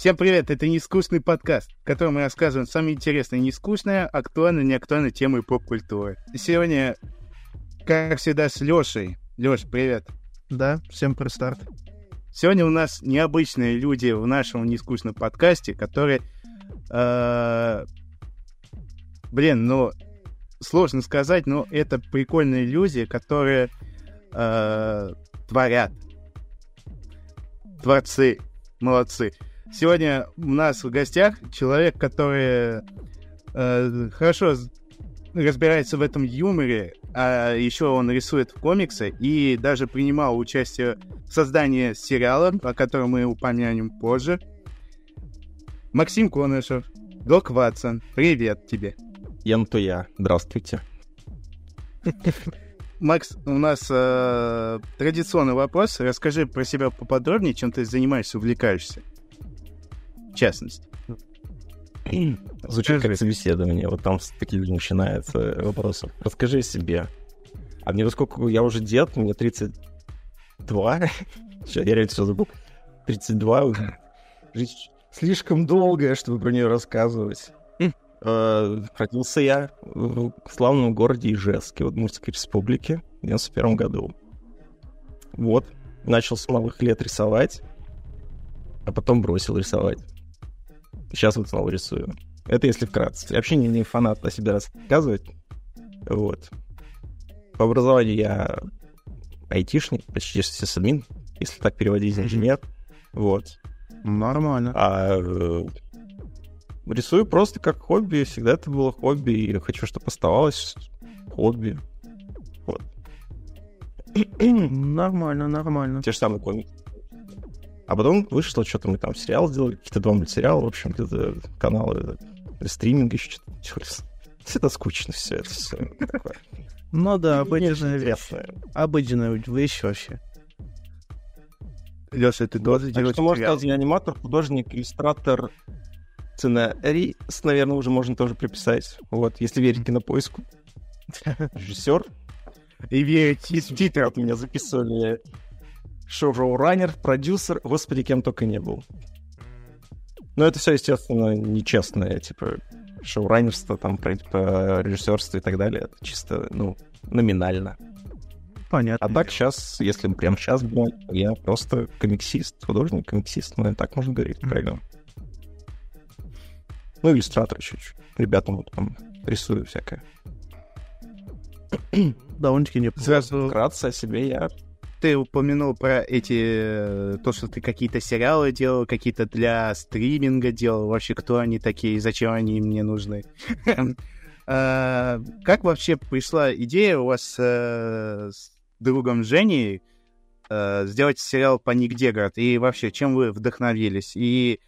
Всем привет, это «Нескучный подкаст», в котором мы рассказываем самые интересные, нескучные, актуальные, неактуальные темы поп-культуры. Сегодня, как всегда, с Лешей. Леш, привет. Да, всем про старт. Сегодня у нас необычные люди в нашем нескучном подкасте, которые... Э, блин, ну, сложно сказать, но это прикольные люди, которые э, творят. Творцы. Молодцы. Сегодня у нас в гостях человек, который э, хорошо разбирается в этом юморе, а еще он рисует комиксы и даже принимал участие в создании сериала, о котором мы упомянем позже. Максим Конышев, Док Ватсон, привет тебе. Ян то я. Здравствуйте. Макс, у нас э, традиционный вопрос. Расскажи про себя поподробнее, чем ты занимаешься, увлекаешься частности. Звучит как собеседование, вот там такие начинаются вопросы. Расскажи о себе. А мне сколько я уже дед, мне 32. Сейчас я реально все забыл. 32. Жизнь слишком долгая, чтобы про нее рассказывать. Э, родился я в славном городе Ижевске, в Удмуртской республике, в 91 году. Вот. Начал с малых лет рисовать, а потом бросил рисовать. Сейчас вот снова рисую. Это если вкратце. Я вообще не, не фанат о себе рассказывать. Вот. По образованию я айтишник, почти сисадмин, если так переводить, инженер. Вот. Нормально. А э, рисую просто как хобби. Всегда это было хобби, и хочу, чтобы оставалось хобби. Вот. Нормально, нормально. Те же самые комиксы. А потом вышло, что-то мы там сериал сделали, какие-то два мультсериала, в общем, где-то каналы, стриминг еще что-то. Это скучно все, это все такое. Ну да, обыденная вещь. Обыденная вещь вообще. Леша, ты тоже делаешь что можно сказать, я аниматор, художник, иллюстратор, сценарий, наверное, уже можно тоже приписать. Вот, если верить кинопоиску. Режиссер. И верить из титров. Меня записывали шоу-раннер, продюсер, господи, кем только не был. Но это все, естественно, нечестное, типа, шоураннерство, там, типа, режиссерство и так далее. Это чисто, ну, номинально. Понятно. А так сейчас, если прям сейчас брать, я просто комиксист, художник, комиксист, ну, так можно говорить, mm-hmm. правильно. Ну, иллюстратор чуть-чуть. Ребятам вот там рисую всякое. Довольно-таки неплохо. Вкратце о себе я ты упомянул про эти... Э, то, что ты какие-то сериалы делал, какие-то для стриминга делал. Вообще, кто они такие, зачем они мне нужны? А, как вообще пришла идея у вас э, с другом Женей э, сделать сериал по Ник Деград? И вообще, чем вы вдохновились? И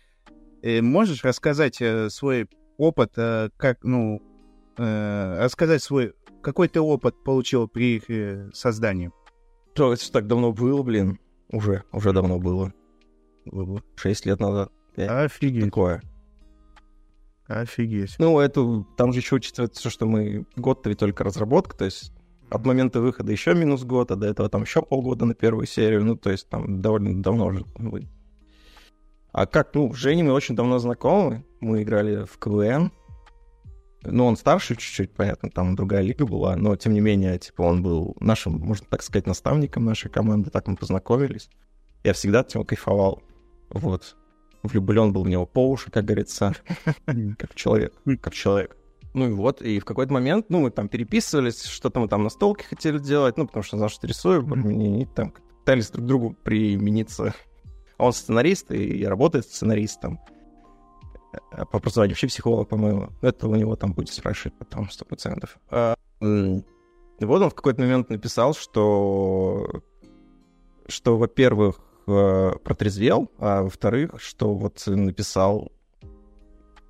можешь рассказать свой опыт, как, ну, рассказать свой... Какой ты опыт получил при их создании? То это так давно было, блин. Уже, уже давно было. Шесть лет назад. Офигеть. Такое. Офигеть. Ну, это, там же еще учитывается, что мы год-то ведь только разработка, то есть от момента выхода еще минус год, а до этого там еще полгода на первую серию, ну, то есть там довольно давно уже были. А как, ну, Женей мы очень давно знакомы, мы играли в КВН, ну, он старше чуть-чуть, понятно, там другая лига была, но тем не менее, типа, он был нашим, можно так сказать, наставником нашей команды, так мы познакомились. Я всегда от него кайфовал. Вот. Влюблен был в него по уши, как говорится, как человек, как человек. Ну и вот, и в какой-то момент, ну, мы там переписывались, что-то мы там на столке хотели делать, ну, потому что знал, что рисую, и там пытались друг другу примениться. Он сценарист и работает сценаристом. Э, по образованию, вообще психолог, по-моему. Это у него там будет спрашивать потом, сто процентов. А, вот он в какой-то момент написал, что, что во-первых, э, протрезвел, а во-вторых, что вот написал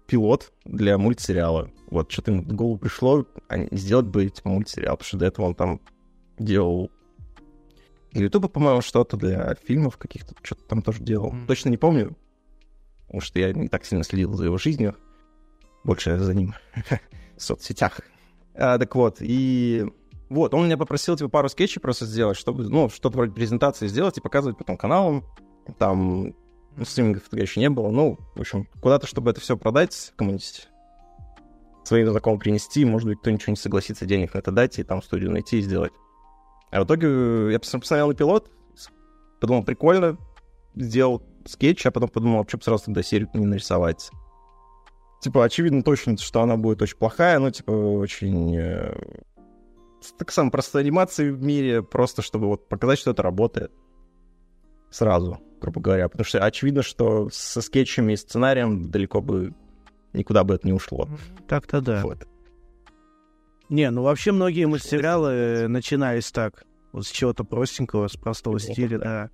пилот для мультсериала. Вот что-то ему в голову пришло, а сделать бы типа, мультсериал, потому что до этого он там делал для Ютуба, по-моему, что-то для фильмов каких-то, что-то там тоже делал. Mm. Точно не помню, потому что я не так сильно следил за его жизнью, больше за ним в соцсетях. А, так вот, и вот, он меня попросил, типа, пару скетчей просто сделать, чтобы, ну, что-то вроде презентации сделать и показывать потом каналам. Там Ну, стримингов тогда еще не было. Ну, в общем, куда-то, чтобы это все продать кому-нибудь, своим знакомым принести, может быть, кто ничего не согласится денег на это дать, и там студию найти и сделать. А в итоге я посмотрел на пилот, подумал, прикольно, сделал скетч, а потом подумал, а почему сразу тогда серию не нарисовать. Типа, очевидно точно, что она будет очень плохая, но, типа, очень... Э, так самая простая анимация в мире, просто чтобы вот показать, что это работает. Сразу, грубо говоря. Потому что очевидно, что со скетчами и сценарием далеко бы никуда бы это не ушло. Так-то да. Вот. Не, ну вообще многие мультсериалы э, начинались так. Вот с чего-то простенького, с простого стиля, да.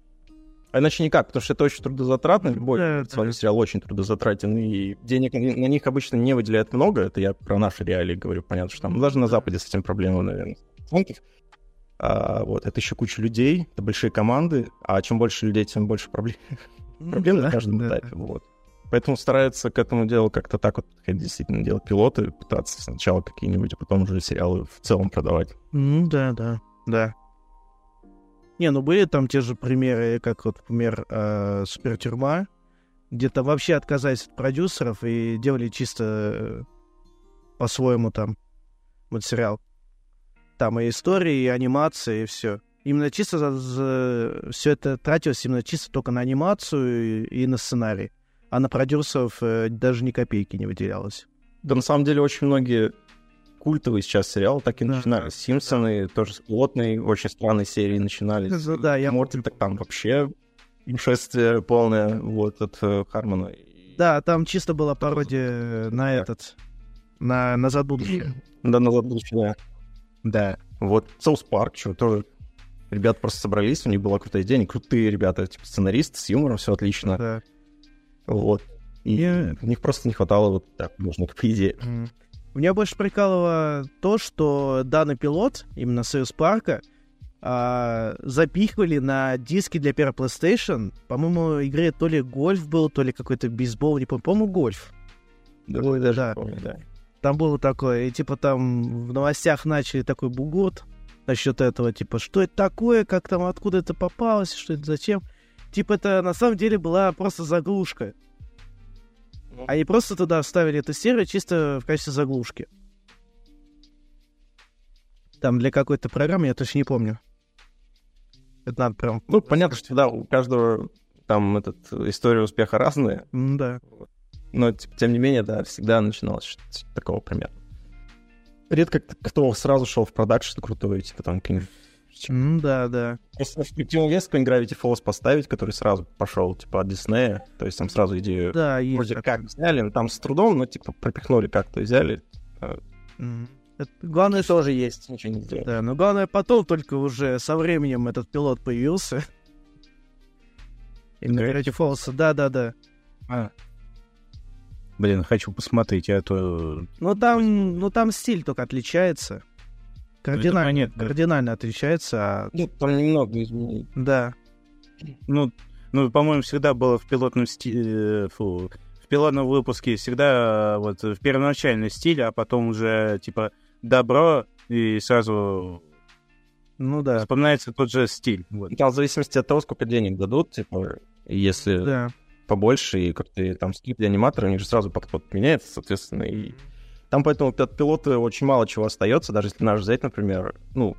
Да. А иначе никак, потому что это очень трудозатратно. Любой Да, вами сериал очень трудозатратен, и денег на на них обычно не выделяют много. Это я про наши реалии говорю, понятно, что там даже на Западе с этим проблемы, наверное. А, вот, это еще куча людей, это большие команды, а чем больше людей, тем больше проблем, проблем Ну на да, каждом да. этапе. Вот. Поэтому стараются к этому делу как-то так вот действительно делать пилоты, пытаться сначала какие-нибудь, а потом уже сериалы в целом продавать. Ну да, да, да. Не, ну были там те же примеры, как вот, например, э, Супертюрьма, где там вообще отказались от продюсеров и делали чисто э, по-своему там мультсериал. Там и истории, и анимация, и все. Именно чисто за, все это тратилось именно чисто только на анимацию и, и на сценарий. А на продюсеров э, даже ни копейки не выделялось. Да, на самом деле, очень многие культовые сейчас сериалы так и Да, начинались. Симпсоны тоже с плотной, очень странной серии начинались. Ну да, я- Морти так там вообще шествие полное вот от э, Хармона. Да, там чисто была пародия на этот, на «Назад в будущее». Да, назад в будущее, да. Да. Вот Соус Парк, что тоже ребята просто собрались, у них была крутая идея, они крутые ребята, типа сценаристы, с юмором, все отлично. Да. Вот. И у них просто не хватало вот так, можно по идее. М. Меня больше прикалывало то, что данный пилот, именно Союз Парка, а, запихивали на диски для первой PlayStation. По-моему, игре то ли гольф был, то ли какой-то бейсбол, не помню. По-моему, гольф. Ой, даже Да. помню, да. Там было такое, и типа там в новостях начали такой бугурт насчет этого, типа, что это такое, как там, откуда это попалось, что это, зачем. Типа это на самом деле была просто заглушка. Ну. Они просто туда вставили эту серию чисто в качестве заглушки. Там для какой-то программы, я точно не помню. Это надо прям... Ну, понятно, что да, у каждого там этот, история успеха разная, Да. но типа, тем не менее, да, всегда начиналось что-то такого примерно. Редко кто сразу шел в продакшн крутой, типа там какие-нибудь... М, Да, да. Просто перспективный вес какой-нибудь Gravity Falls поставить, который сразу пошел, типа, от Диснея, то есть там сразу идею Да, есть. вроде такое. как взяли, ну, там с трудом, но типа пропихнули как-то, взяли, М. Это- Главное, что... тоже есть, ничего не сделали. Да, но главное потом только уже со временем этот пилот появился. Именно Gravity Falls, да-да-да. А. Блин, хочу посмотреть, а то... Ну там, ну там стиль только отличается. Кардинально, понятно. кардинально отличается, а... Ну, там немного изменений. Да. Ну, ну, по-моему, всегда было в пилотном стиле... Фу, в пилотном выпуске всегда э, вот в первоначальный стиль, а потом уже, типа, добро, и сразу Ну да. вспоминается тот же стиль. Вот. Там в зависимости от того, сколько денег дадут, типа, если Да. побольше, и как-то там скрипт для аниматора, у них же сразу подход меняется, соответственно, и там поэтому от пилота очень мало чего остается, даже если наш взять, например, ну,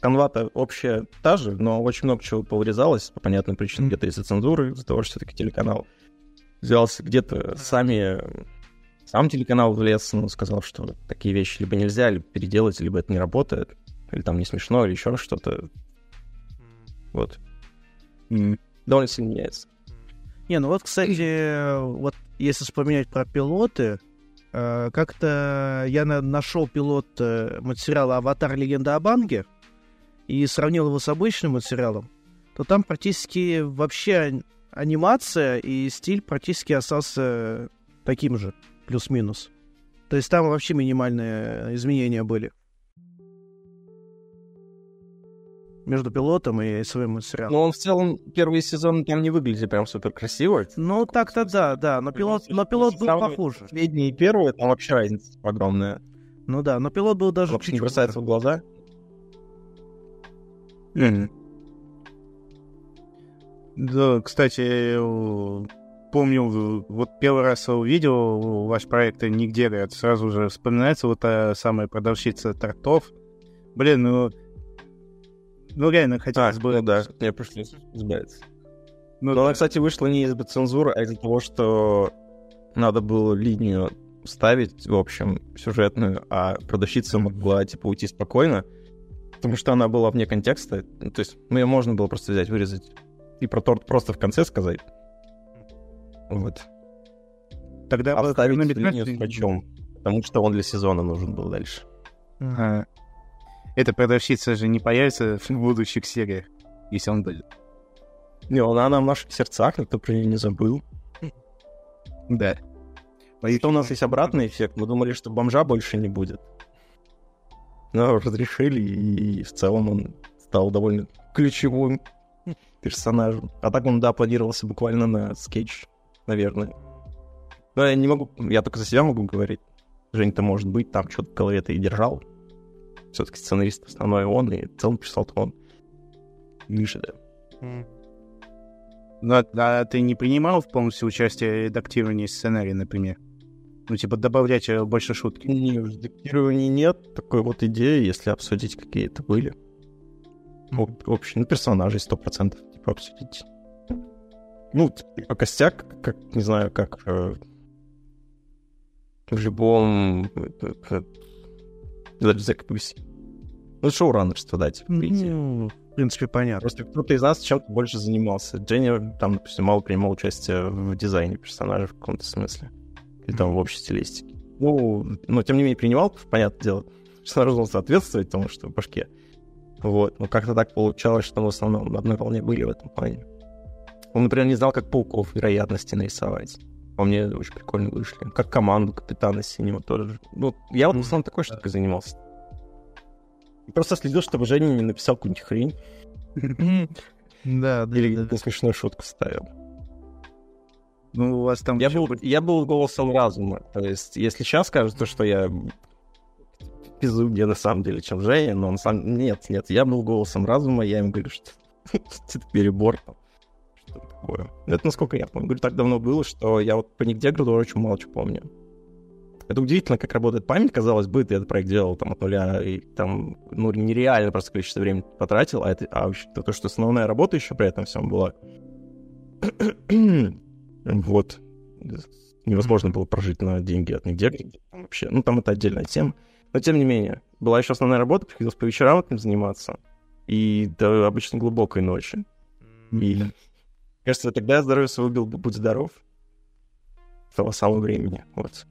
канва-то общая та же, но очень много чего повырезалось по понятным причинам, где-то из-за цензуры, из-за того, что все-таки телеканал взялся, где-то сами сам телеканал влез, ну, сказал, что такие вещи либо нельзя, либо переделать, либо это не работает, или там не смешно, или еще что-то. Вот. Довольно сильно меняется. Не, ну вот, кстати, вот если вспоминать про пилоты, как-то я нашел пилот э, материала «Аватар. Легенда о Банге» и сравнил его с обычным материалом, то там практически вообще ан- анимация и стиль практически остался таким же, плюс-минус. То есть там вообще минимальные изменения были. Между пилотом и своим материалом. Но он в целом первый сезон там не выглядит прям супер красиво. Ну, так-то да, да, но пилот, но пилот был похуже. Последний и первый, там вообще разница огромная. Ну да, но пилот был даже Вообще не бросается в глаза. Да, кстати, у- помню, вот первый раз увидел ваш проект «Нигде», говорят, сразу же вспоминается вот та самая продавщица тортов. Блин, ну... Ну, реально хотелось А, бы... ну да, мне пришлось избавиться. Ну, Но она, кстати, вышла не из-за цензуры, а из-за того, что надо было линию ставить, в общем, сюжетную, а продавщица могла, типа, уйти спокойно, потому что она была вне контекста. То есть, ну, ее можно было просто взять, вырезать и про торт просто в конце сказать. Вот. тогда Оставить линию с врачом, потому что он для сезона нужен был дальше. А, Эта продавщица же не появится в будущих сериях, если он будет. Не, она, она в наших сердцах, никто про нее не забыл. Да. И то у нас есть обратный эффект. Мы думали, что бомжа больше не будет. Но разрешили, и в целом он стал довольно ключевым персонажем. А так он, да, планировался буквально на скетч, наверное. Но я не могу, я только за себя могу говорить. Жень-то, может быть, там что-то в голове-то и держал. Все-таки сценарист основной он, и в целом писал-то он. Ниже, да. Ну, а- а ты не принимал в полностью участие в редактировании сценария, например? Ну, типа, добавлять э, больше шутки. Не, в редактировании нет такой вот идеи, если обсудить какие-то были. Об- Общие, ну, персонажей 100% типа обсудить. Ну, типа костяк, как, не знаю, как э, в любом... Даже за KPC. Ну, шоураннерство, да, типа, идее. Ну, в принципе, понятно. Просто кто-то из нас чем-то больше занимался. Дженни там, допустим, мало принимал участие в дизайне персонажа в каком-то смысле. Или там в общей стилистике. Ну, но тем не менее принимал, понятное дело. Персонаж должен соответствовать тому, что в башке. Вот. Но как-то так получалось, что мы в основном на одной волне были в этом плане. Он, например, не знал, как пауков вероятности нарисовать. По мне очень прикольно вышли. Как команду капитана синего тоже. Ну, я вот в основном такой штукой занимался. Просто следил, чтобы Женя не написал какую-нибудь хрень. Да, да, Или да. смешную шутку ставил. Ну, у вас там... Я был, я был голосом разума. То есть, если сейчас кажется, что я безумнее на самом деле, чем Женя, но на самом нет, нет, я был голосом разума, я им говорю, что это перебор. там, Что такое. Это насколько я помню. Говорю, так давно было, что я вот по нигде, говорю, очень мало чего помню. Это удивительно, как работает память, казалось бы, ты этот проект делал там от нуля, и там, ну, нереально просто количество времени потратил, а, это, а вообще то, что основная работа еще при этом всем была. вот. Невозможно было прожить на деньги от нигде вообще. Ну, там это отдельная тема. Но, тем не менее, была еще основная работа, приходилось по вечерам этим заниматься. И до обычно глубокой ночи. И, кажется, тогда здоровье свое убил, будь здоров. С того самого времени. Вот.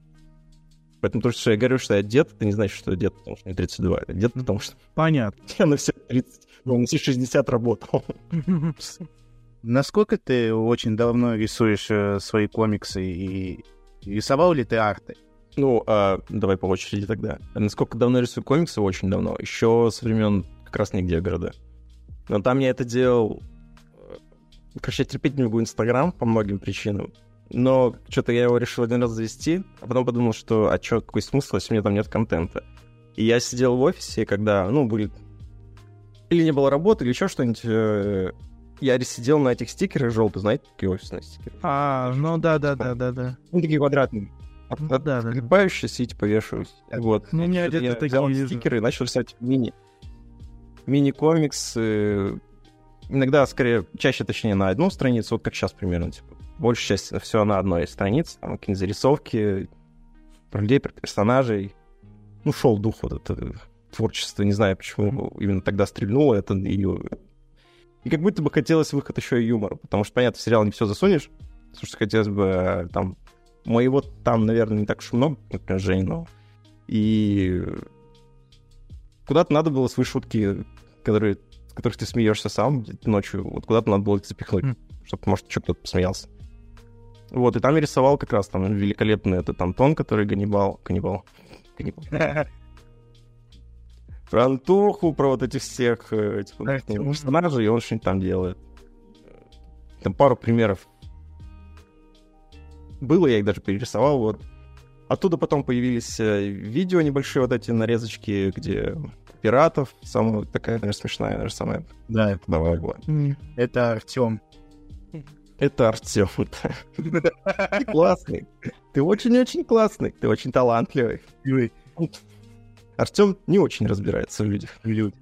Поэтому то, что я говорю, что я дед, это не значит, что я дед, потому что мне 32. Это дед, потому что Понятно. я на все 30, ну, на все 60 работал. Насколько ты очень давно рисуешь э, свои комиксы и рисовал ли ты арты? Ну, а, давай по очереди тогда. Насколько давно рисую комиксы? Очень давно. Еще со времен как раз нигде города. Но там я это делал... Короче, я терпеть не могу Инстаграм по многим причинам. Но что-то я его решил один раз завести, а потом подумал, что а что, какой смысл, если у меня там нет контента? И я сидел в офисе, когда, ну, были... Или не было работы, или еще что-нибудь. э, Я сидел на этих стикерах желтых, знаете, такие офисные стикеры? А, ну да, да, да, да, да. Ну, такие квадратные. От- Ну да, да. Отгибающиеся и типа вешаюсь. Вот. Ну, у меня где-то взял такие вижу. стикеры и начал рисовать мини. Мини-комикс. Иногда, скорее, чаще, точнее, на одну страницу, вот как сейчас примерно. Типа, большая часть все на одной странице. Там какие-нибудь зарисовки про людей, про персонажей. Ну, шел дух вот это творчество. Не знаю, почему именно тогда стрельнуло это. И, и как будто бы хотелось выход еще и юмора. Потому что, понятно, в сериал не все засунешь. Потому что хотелось бы э, там... Моего там, наверное, не так уж много, например, Жень, но... И куда-то надо было свои шутки, которые, с которых ты смеешься сам ночью, вот куда-то надо было их запихнуть, Мгм. чтобы, может, еще кто-то посмеялся. Вот, и там я рисовал как раз там великолепный этот Антон, который Ганнибал... Ганнибал. Ганнибал. Про Антоху, про вот этих всех типа, персонажей, и он что-нибудь там делает. Там пару примеров было, я их даже перерисовал, вот. Оттуда потом появились э, видео небольшие, вот эти нарезочки, где пиратов, самая такая, наверное, смешная, наверное, самая Да, давай была. Это Артем. Это Артем. Ты классный. Ты очень-очень классный. Ты очень талантливый. Артем не очень разбирается в людях. Люди.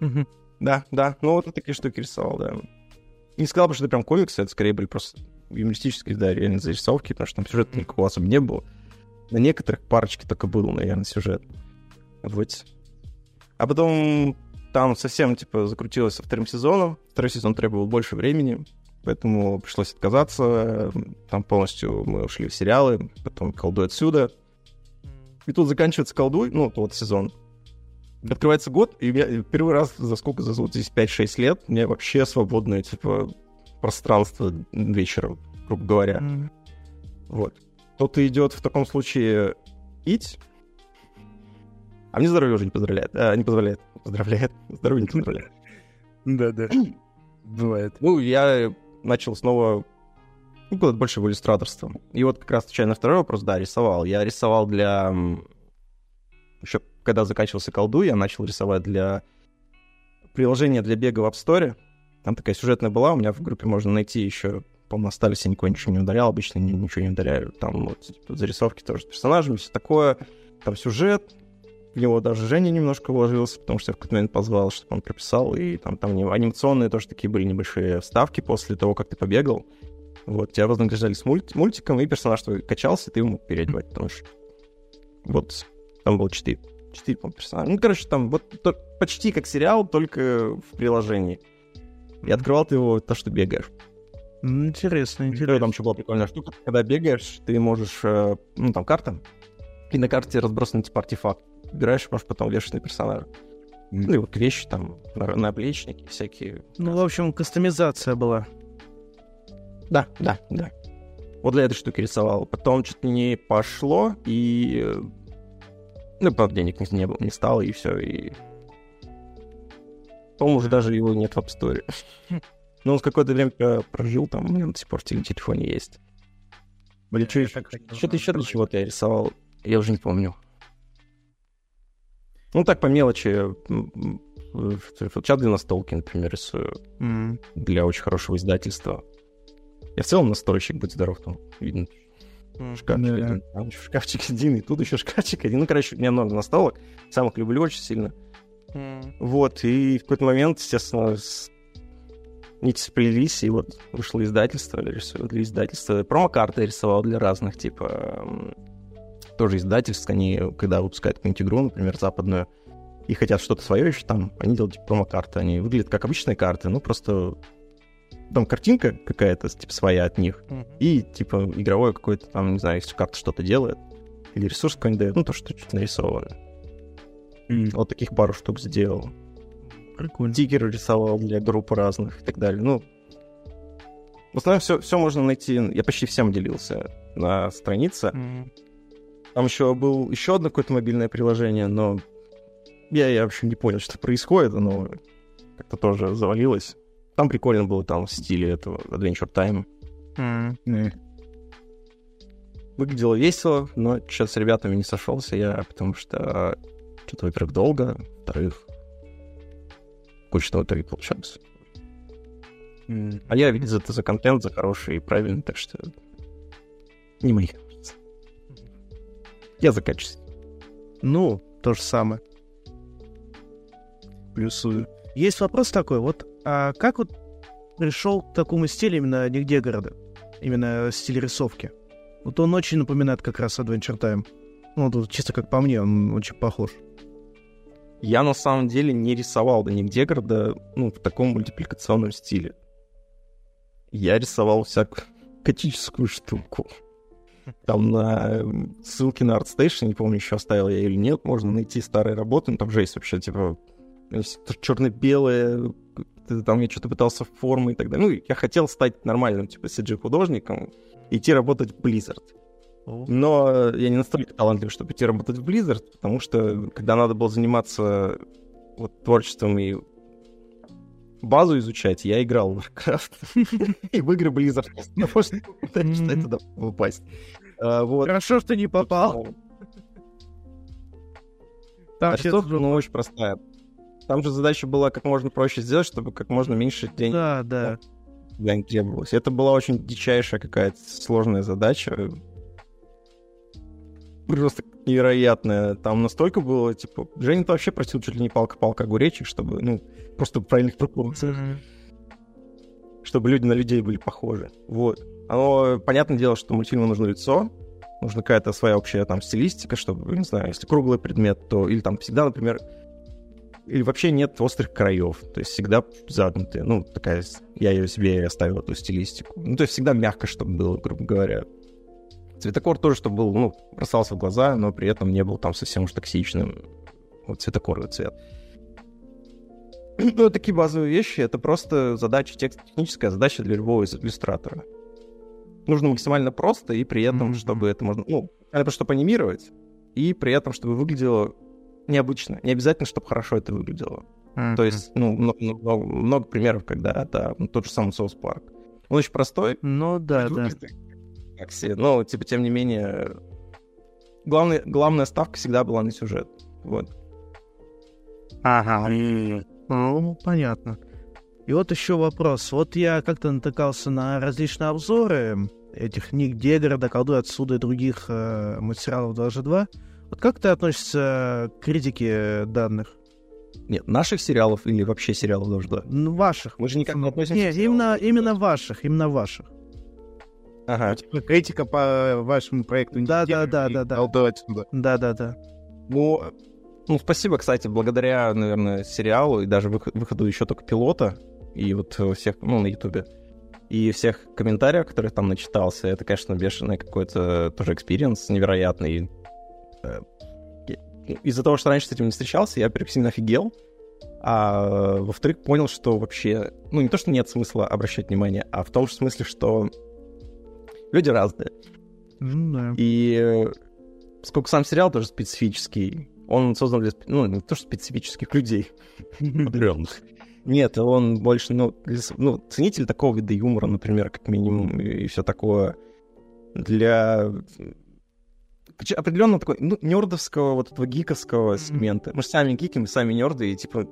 Мгм. Да, да. Ну, вот такие штуки рисовал, да. Не сказал бы, что это прям комиксы, это скорее были просто юмористические, да, реально зарисовки, потому что там сюжета никакого особо не было. На некоторых парочке только был, наверное, сюжет. Вот. А потом там совсем, типа, закрутилось со вторым сезоном. Второй сезон требовал больше времени, поэтому пришлось отказаться. Там полностью мы ушли в сериалы, потом колдуй отсюда. И тут заканчивается колдуй, ну, тот сезон. Открывается год, и я первый раз за сколько, за вот здесь 5-6 лет, у меня вообще свободное, типа, пространство вечером, грубо говоря. М. Вот. Кто-то идет в таком случае пить, а мне здоровье уже не позволяет. А, не позволяет. Поздравляет. Здоровье не позволяет. Да-да. Бывает. Ну, я начал снова ну, куда-то больше в иллюстраторство. И вот как раз отвечая на второй вопрос, да, рисовал. Я рисовал для... Еще когда заканчивался колду, я начал рисовать для приложения для бега в App Store. Там такая сюжетная была, у меня в группе можно найти еще, по-моему, остались, я никого ничего не ударял, обычно ни- ничего не ударяю. Там вот типа, зарисовки тоже с персонажами, все такое. Там сюжет, в него даже Женя немножко вложился, потому что я в какой-то момент позвал, чтобы он прописал, и там, там анимационные тоже такие были небольшие вставки после того, как ты побегал. Вот, тебя вознаграждали с мульт- мультиком, и персонаж твой качался, и ты ему переодевать, потому что вот там было четыре, четыре, по персонажа. Ну, короче, там вот то- почти как сериал, только в приложении. И открывал ты его то, что бегаешь. Интересно, интересно. там еще была прикольная штука. Когда бегаешь, ты можешь... э, Ну, там карта. И на карте разбросаны типа артефакт. Убираешь, можешь потом вешать на персонажа. Ну, и вот вещи там, на- наплечники всякие. Ну, в общем, кастомизация была. Да, да, да. Вот для этой штуки рисовал. Потом что-то не пошло, и... э, Ну, правда, денег не, не было, не стало, и все, и... По-моему, уже даже его нет в App Store. Но он какое-то время э, прожил там, у меня до сих пор в теле- телефоне есть. Блин, Что еще? Что-то еще для чего-то я рисовал. Я уже не помню. Ну, так, по мелочи. в- Чат для настолки, например, рисую. М. Для очень хорошего издательства. Я в целом настройщик, будь здоров, там видно. Шкафчик Да. один, там еще шкафчик один, и тут еще шкафчик один. Ну, короче, у меня много настолок. Сам их люблю очень сильно. М. Вот, и в какой-то момент, естественно, с... нити сплелись, и вот вышло издательство, рисую для издательства. Промокарты рисовал для разных, типа, тоже издательств, они, когда выпускают какую-нибудь игру, например, западную, и хотят что-то свое еще там, они делают типа, промокарты. Они выглядят как обычные карты, ну, просто там картинка какая-то, типа, своя от них, Мгм. и, типа, игровое какое-то там, не знаю, если карта что-то делает, или ресурс какой-нибудь дает, ну, то, что что-то нарисовано. Вот таких пару штук сделал Прикольно. стикеры рисовал для групп разных и так далее. Ну, в основном все, все можно найти. Я почти всем делился на странице. М. Там еще был еще одно какое-то мобильное приложение, но я, я вообще не понял, что происходит. Оно как-то тоже завалилось. Там прикольно было там в стиле этого Adventure Time. М. Выглядело весело, но сейчас с ребятами не сошелся я, потому что что-то, во-первых, долго, во-вторых, скучно в итоге получалось. А я видел это за контент, за хороший и правильный, так что не моих. Я за качество. Ну, то же самое. Плюсую. Есть вопрос такой, вот а как вот пришел к такому стилю именно нигде города? Именно стиль рисовки. Вот он очень напоминает как раз Adventure Time. Ну, тут чисто как по мне, он очень похож. Я на самом деле не рисовал до нигде города, ну, в таком мультипликационном стиле. Я рисовал всякую готическую штуку. Там на ссылки на ArtStation, не помню, еще оставил я или нет, можно найти старые работы, ну там же есть вообще, типа, черно-белое, там я что-то пытался в формы и так далее. Ну, я хотел стать нормальным, типа, CG-художником, идти работать в Blizzard. Но я не настолько талантлив, чтобы идти работать в Blizzard, потому что когда надо было заниматься вот, творчеством и базу изучать, я играл в Warcraft. И в игры Blizzard не можно Мгм. туда попасть. А, Вот. Хорошо, что не попал. Там А все рисовка, ну, очень простая. Там же задача была как можно проще сделать, чтобы как можно меньше денег Да, да. не требовалось. Это была очень дичайшая какая-то сложная задача. Просто невероятная. Там настолько было, типа, Женя вообще просил чуть ли не палка-палка огуречек, чтобы, ну, просто правильных пропорциях. Чтобы люди на людей были похожи. Вот. Оно, понятное дело, что мультфильму нужно лицо, нужна какая-то своя общая там стилистика, чтобы, не знаю, если круглый предмет, то или там всегда, например, или вообще нет острых краев, то есть всегда загнутые, ну, такая, я ее себе оставил, эту стилистику. Ну, то есть всегда мягко, чтобы было, грубо говоря. Цветокор тоже, чтобы был, ну, бросался в глаза, но при этом не был там совсем уж токсичным. Вот цветокоровый цвет. Ну, такие базовые вещи, это просто задача, текст, техническая задача для любого из иллюстратора. Нужно максимально просто, и при этом, mm-hmm. чтобы это можно, ну, это чтобы анимировать, и при этом, чтобы выглядело необычно. Не обязательно, чтобы хорошо это выглядело. Mm-hmm. То есть, ну, много, много, много примеров, когда это ну, тот же самый соус парк. Он очень простой. Ну да, да. Как все. Но, типа, тем не менее, главный, главная ставка всегда была на сюжет. Вот. Ага. Ну, понятно. И вот еще вопрос. Вот я как-то натыкался на различные обзоры этих книг Дегорода, Колдуй отсюда и других э, материалов даже два. Вот как ты относишься к критике данных? Нет, наших сериалов или вообще сериалов Дождь Ну, ваших. Мы же никак не относимся Нет, именно, именно ваших, именно ваших. Ага. Ну, типа критика по вашему проекту. Да, да, да, да, да. Да, да, да. Ну, ну, спасибо, кстати, благодаря, наверное, сериалу и даже выходу еще только пилота и вот всех, ну, на Ютубе, и всех комментариев, которые там начитался, это, конечно, бешеный какой-то тоже experience невероятный. Э, из-за того, что раньше с этим не встречался, я, во-первых, сильно офигел, а во-вторых, понял, что вообще, ну, не то, что нет смысла обращать внимание, а в том смысле, что люди разные. Mm, да. И сколько сам сериал тоже специфический, он создан для, ну, не то, что специфических людей. Нет, он больше, ну, ну, ценитель такого вида юмора, например, как минимум, и, и все такое. Для определенно такой, ну, нердовского, вот этого гиковского сегмента. Мы же сами гики, мы сами нерды, и, типа,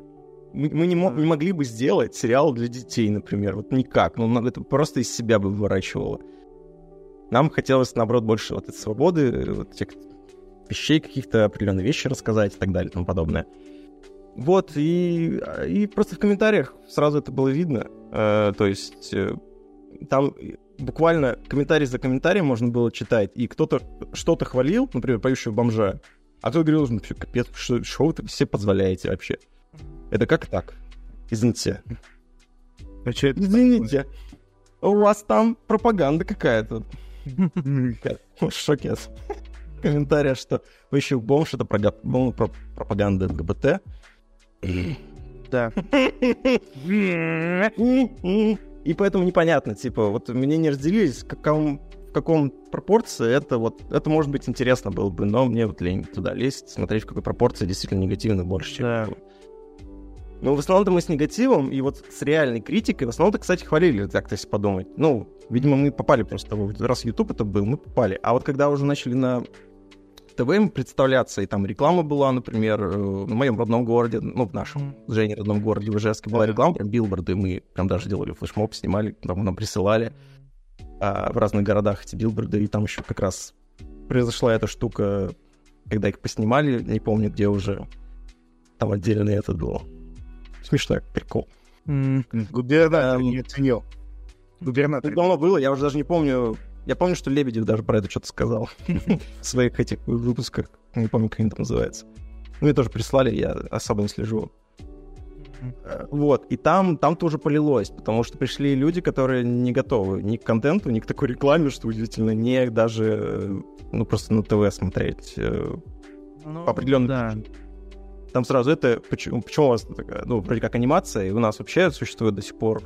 мы, мы не, не могли бы сделать сериал для детей, например, вот никак. Ну, это просто из себя бы выворачивало. Нам хотелось, наоборот, больше вот этой свободы, вот этих вещей, каких-то определенных вещи рассказать и так далее и тому подобное. Вот, и, и просто в комментариях сразу это было видно. Э, то есть э, там буквально комментарий за комментарием можно было читать, и кто-то что-то хвалил, например, поющего бомжа, а кто говорил, ну, капец, что, что вы все позволяете вообще? Это как так? Извините. А что это Извините. У вас там пропаганда какая-то. Шокет. Комментария, что вы еще бомж, это пропаганда ЛГБТ. Да. И поэтому непонятно, типа, вот мне не разделились, в каком, в каком пропорции это вот, это может быть интересно было бы, но мне вот лень туда лезть, смотреть, в какой пропорции действительно негативно больше, чем... Да. Ну, в основном-то мы с негативом, и вот с реальной критикой, в основном-то, кстати, хвалили, так-то если подумать. Ну, видимо, мы попали просто, раз YouTube это был, мы попали. А вот когда уже начали на ТВ представляться, и там реклама была, например, э, в моем родном городе, ну, в нашем, с Женей родном городе, в Ижевске, была реклама, прям билборды, мы прям даже делали флешмоб, снимали, там нам присылали а, в разных городах эти билборды, и там еще как раз произошла эта штука, когда их поснимали, не помню, где уже, там отдельный этот был. Смешной прикол. Губернатор не оценил. Губернатор. Давно было, я уже даже не помню, я помню, что Лебедев даже про это что-то сказал в своих этих выпусках. Не помню, как они там называются. Ну, мне тоже прислали, я особо не слежу. Э, вот, и там, там тоже полилось, потому что пришли люди, которые не готовы ни к контенту, ни к такой рекламе, что удивительно, не даже, э, ну, просто на ТВ смотреть э, ну, определенно. Да. Там сразу это, почему, почему у вас такая, ну, вроде как анимация, и у нас вообще существует до сих пор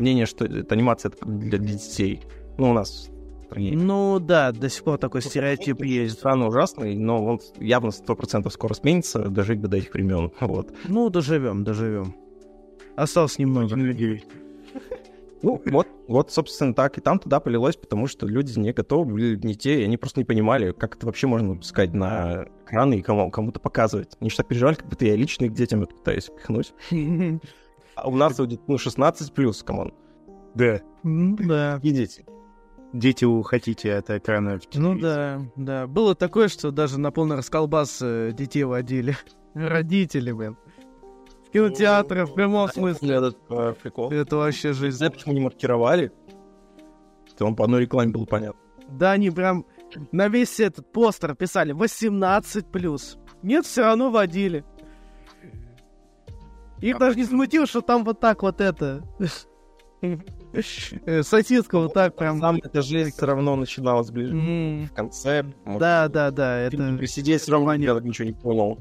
мнение, что это анимация для, для детей. Ну, у нас в стране. Ну, да, до сих пор такой стереотип есть. Странно ужасный, но он явно сто процентов скоро сменится, дожить бы до этих времен. Вот. Ну, доживем, доживем. Осталось немного. людей. Ну, вот, вот, собственно, так. И там туда полилось, потому что люди не готовы были, не те, и они просто не понимали, как это вообще можно выпускать на экраны и кому- кому-то показывать. Они же так переживали, как будто я лично к детям это пытаюсь пихнуть. А у нас, ну, 16 плюс, come on. Да. Ну, да. Идите. Дети уходите от экрана. в Ну да, да. Было такое, что даже на полный расколбас э, детей водили. Родители, блин. В кинотеатры, в прямом смысле. Этот э, прикол. Это вообще жизнь. знаю, почему не маркировали. То он по одной рекламе было понятно. Да, они прям на весь этот постер писали 18+. Нет, все равно водили. Их даже не смутило, что там вот так вот это... э, Сосиска вот так прям... Там эта жизнь все равно начиналась ближе М, в конце. может, Да, да, да, это... Присидеть все равно я так ничего не понял.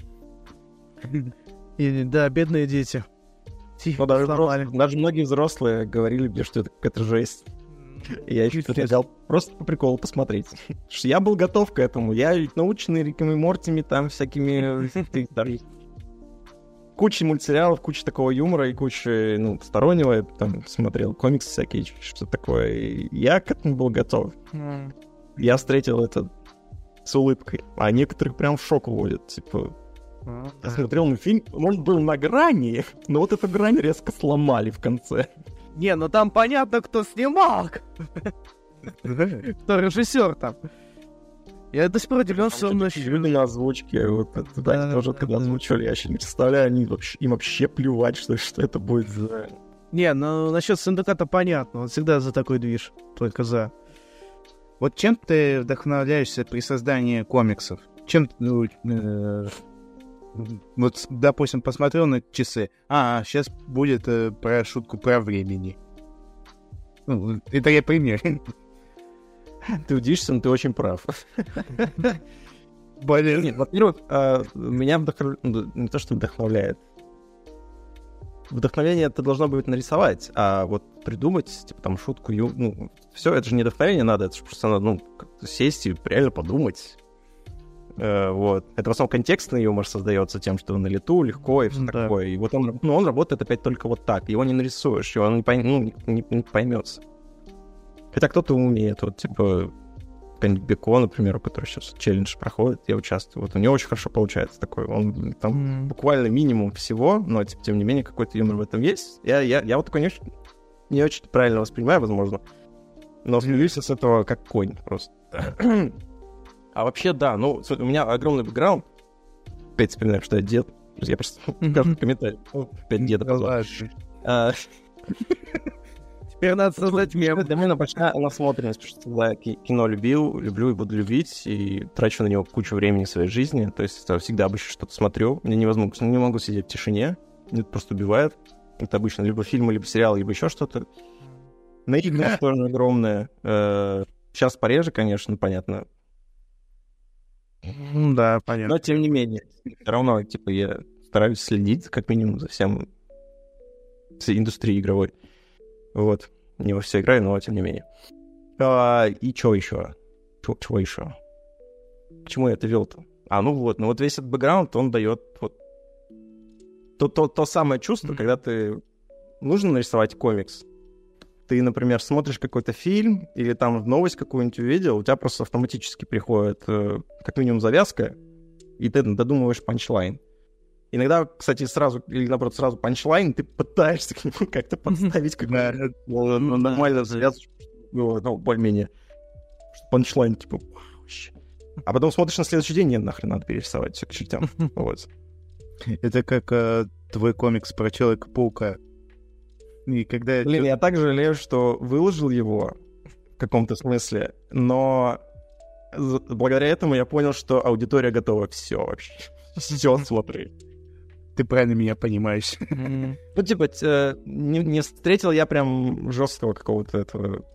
И, да, бедные дети. Тихо, Но даже, сломали. взрослые- даже многие взрослые говорили мне, что это какая-то жесть. И я еще взял просто по приколу посмотреть. Я был готов к этому. Я ведь наученный Риками Мортими, там всякими... Куча мультсериалов, куча такого юмора и куча, ну, стороннего. Я там смотрел комиксы всякие, что такое. И я к этому был готов. Я встретил это с улыбкой. А некоторых прям в шок уводят. Типа, я смотрел на фильм, может, был на грани, но вот эту грань резко сломали в конце. Не, ну там понятно, кто снимал. Кто режиссер там. Я до сих пор удивлен, что он на озвучке, вот это, Да, тоже, да, когда да. озвучивали, я еще не представляю, они вообще, им вообще плевать, что, что это будет за... Не, ну насчет синдиката понятно. Он всегда за такой движ. Только за. Вот чем ты вдохновляешься при создании комиксов? Чем ну, э, вот, допустим, посмотрел на часы. А, сейчас будет э, про шутку про времени. Ну, это я пример. Ты удивишься, но ты очень прав. Блин. Нет, во-первых, а, меня вдохновляет... Не то, что вдохновляет. Вдохновение это должно быть нарисовать, а вот придумать, типа, там, шутку, ну, все, это же не вдохновение надо, это же просто надо, ну, сесть и реально подумать. Э, вот. Это в основном контекстный юмор создается тем, что на лету легко и все Да. такое. И вот он, ну, он работает опять только вот так. Его не нарисуешь, его он не, пой- ну, не, не- поймется. Хотя кто-то умеет, вот, типа, Беко, например, у которого сейчас челлендж проходит, я участвую. Вот у него очень хорошо получается такой. Он там М. буквально минимум всего, но типа, тем не менее какой-то юмор в этом есть. Я, я, я вот такой не очень, не очень правильно воспринимаю, возможно. Но смеюсь с этого как конь просто. А вообще, да, ну, у меня огромный бэкграунд. Опять вспоминаю, что я дед. Я просто скажу комментарий. Ну, Опять деда позвал. А, Теперь надо создать мем. Для меня большая насмотренность, потому что я ки- кино любил, люблю и буду любить, и трачу на него кучу времени своей жизни. То есть это всегда обычно что-то смотрю. Мне невозможно, не могу сидеть в тишине. Меня это просто убивает. Это обычно либо фильмы, либо сериалы, либо еще что-то. Наигранность тоже огромная. Э, Сейчас пореже, конечно, понятно. Ну да, понятно. Но тем не менее, все равно, типа, я стараюсь следить, как минимум, за всем всей индустрией игровой. Вот. Не во все играю, но тем не менее. А, и что еще? Чего, чего еще? К чему я это вел-то? А, ну вот, ну вот весь этот бэкграунд, он дает вот то, то, то самое чувство, Мгм. когда ты нужно нарисовать комикс. Ты, например, смотришь какой-то фильм или там новость какую-нибудь увидел, у тебя просто автоматически приходит э, как минимум завязка, и ты додумываешь панчлайн. Иногда, кстати, сразу, или наоборот, сразу панчлайн, ты пытаешься к нему как-то подставить какую-то ну, ну, нормальную завязочку, ну, ну, более-менее. Панчлайн, типа, вообще. А потом смотришь на следующий день, нет, нахрен надо перерисовать все к чертям. Вот. Это как э, твой комикс про Человека-паука. И когда... Блин, я так жалею, что выложил его в каком-то смысле, но благодаря этому я понял, что аудитория готова все вообще. Все смотреть. Ты правильно меня понимаешь. М. Ну, типа, э, не, не встретил я прям жесткого какого-то этого...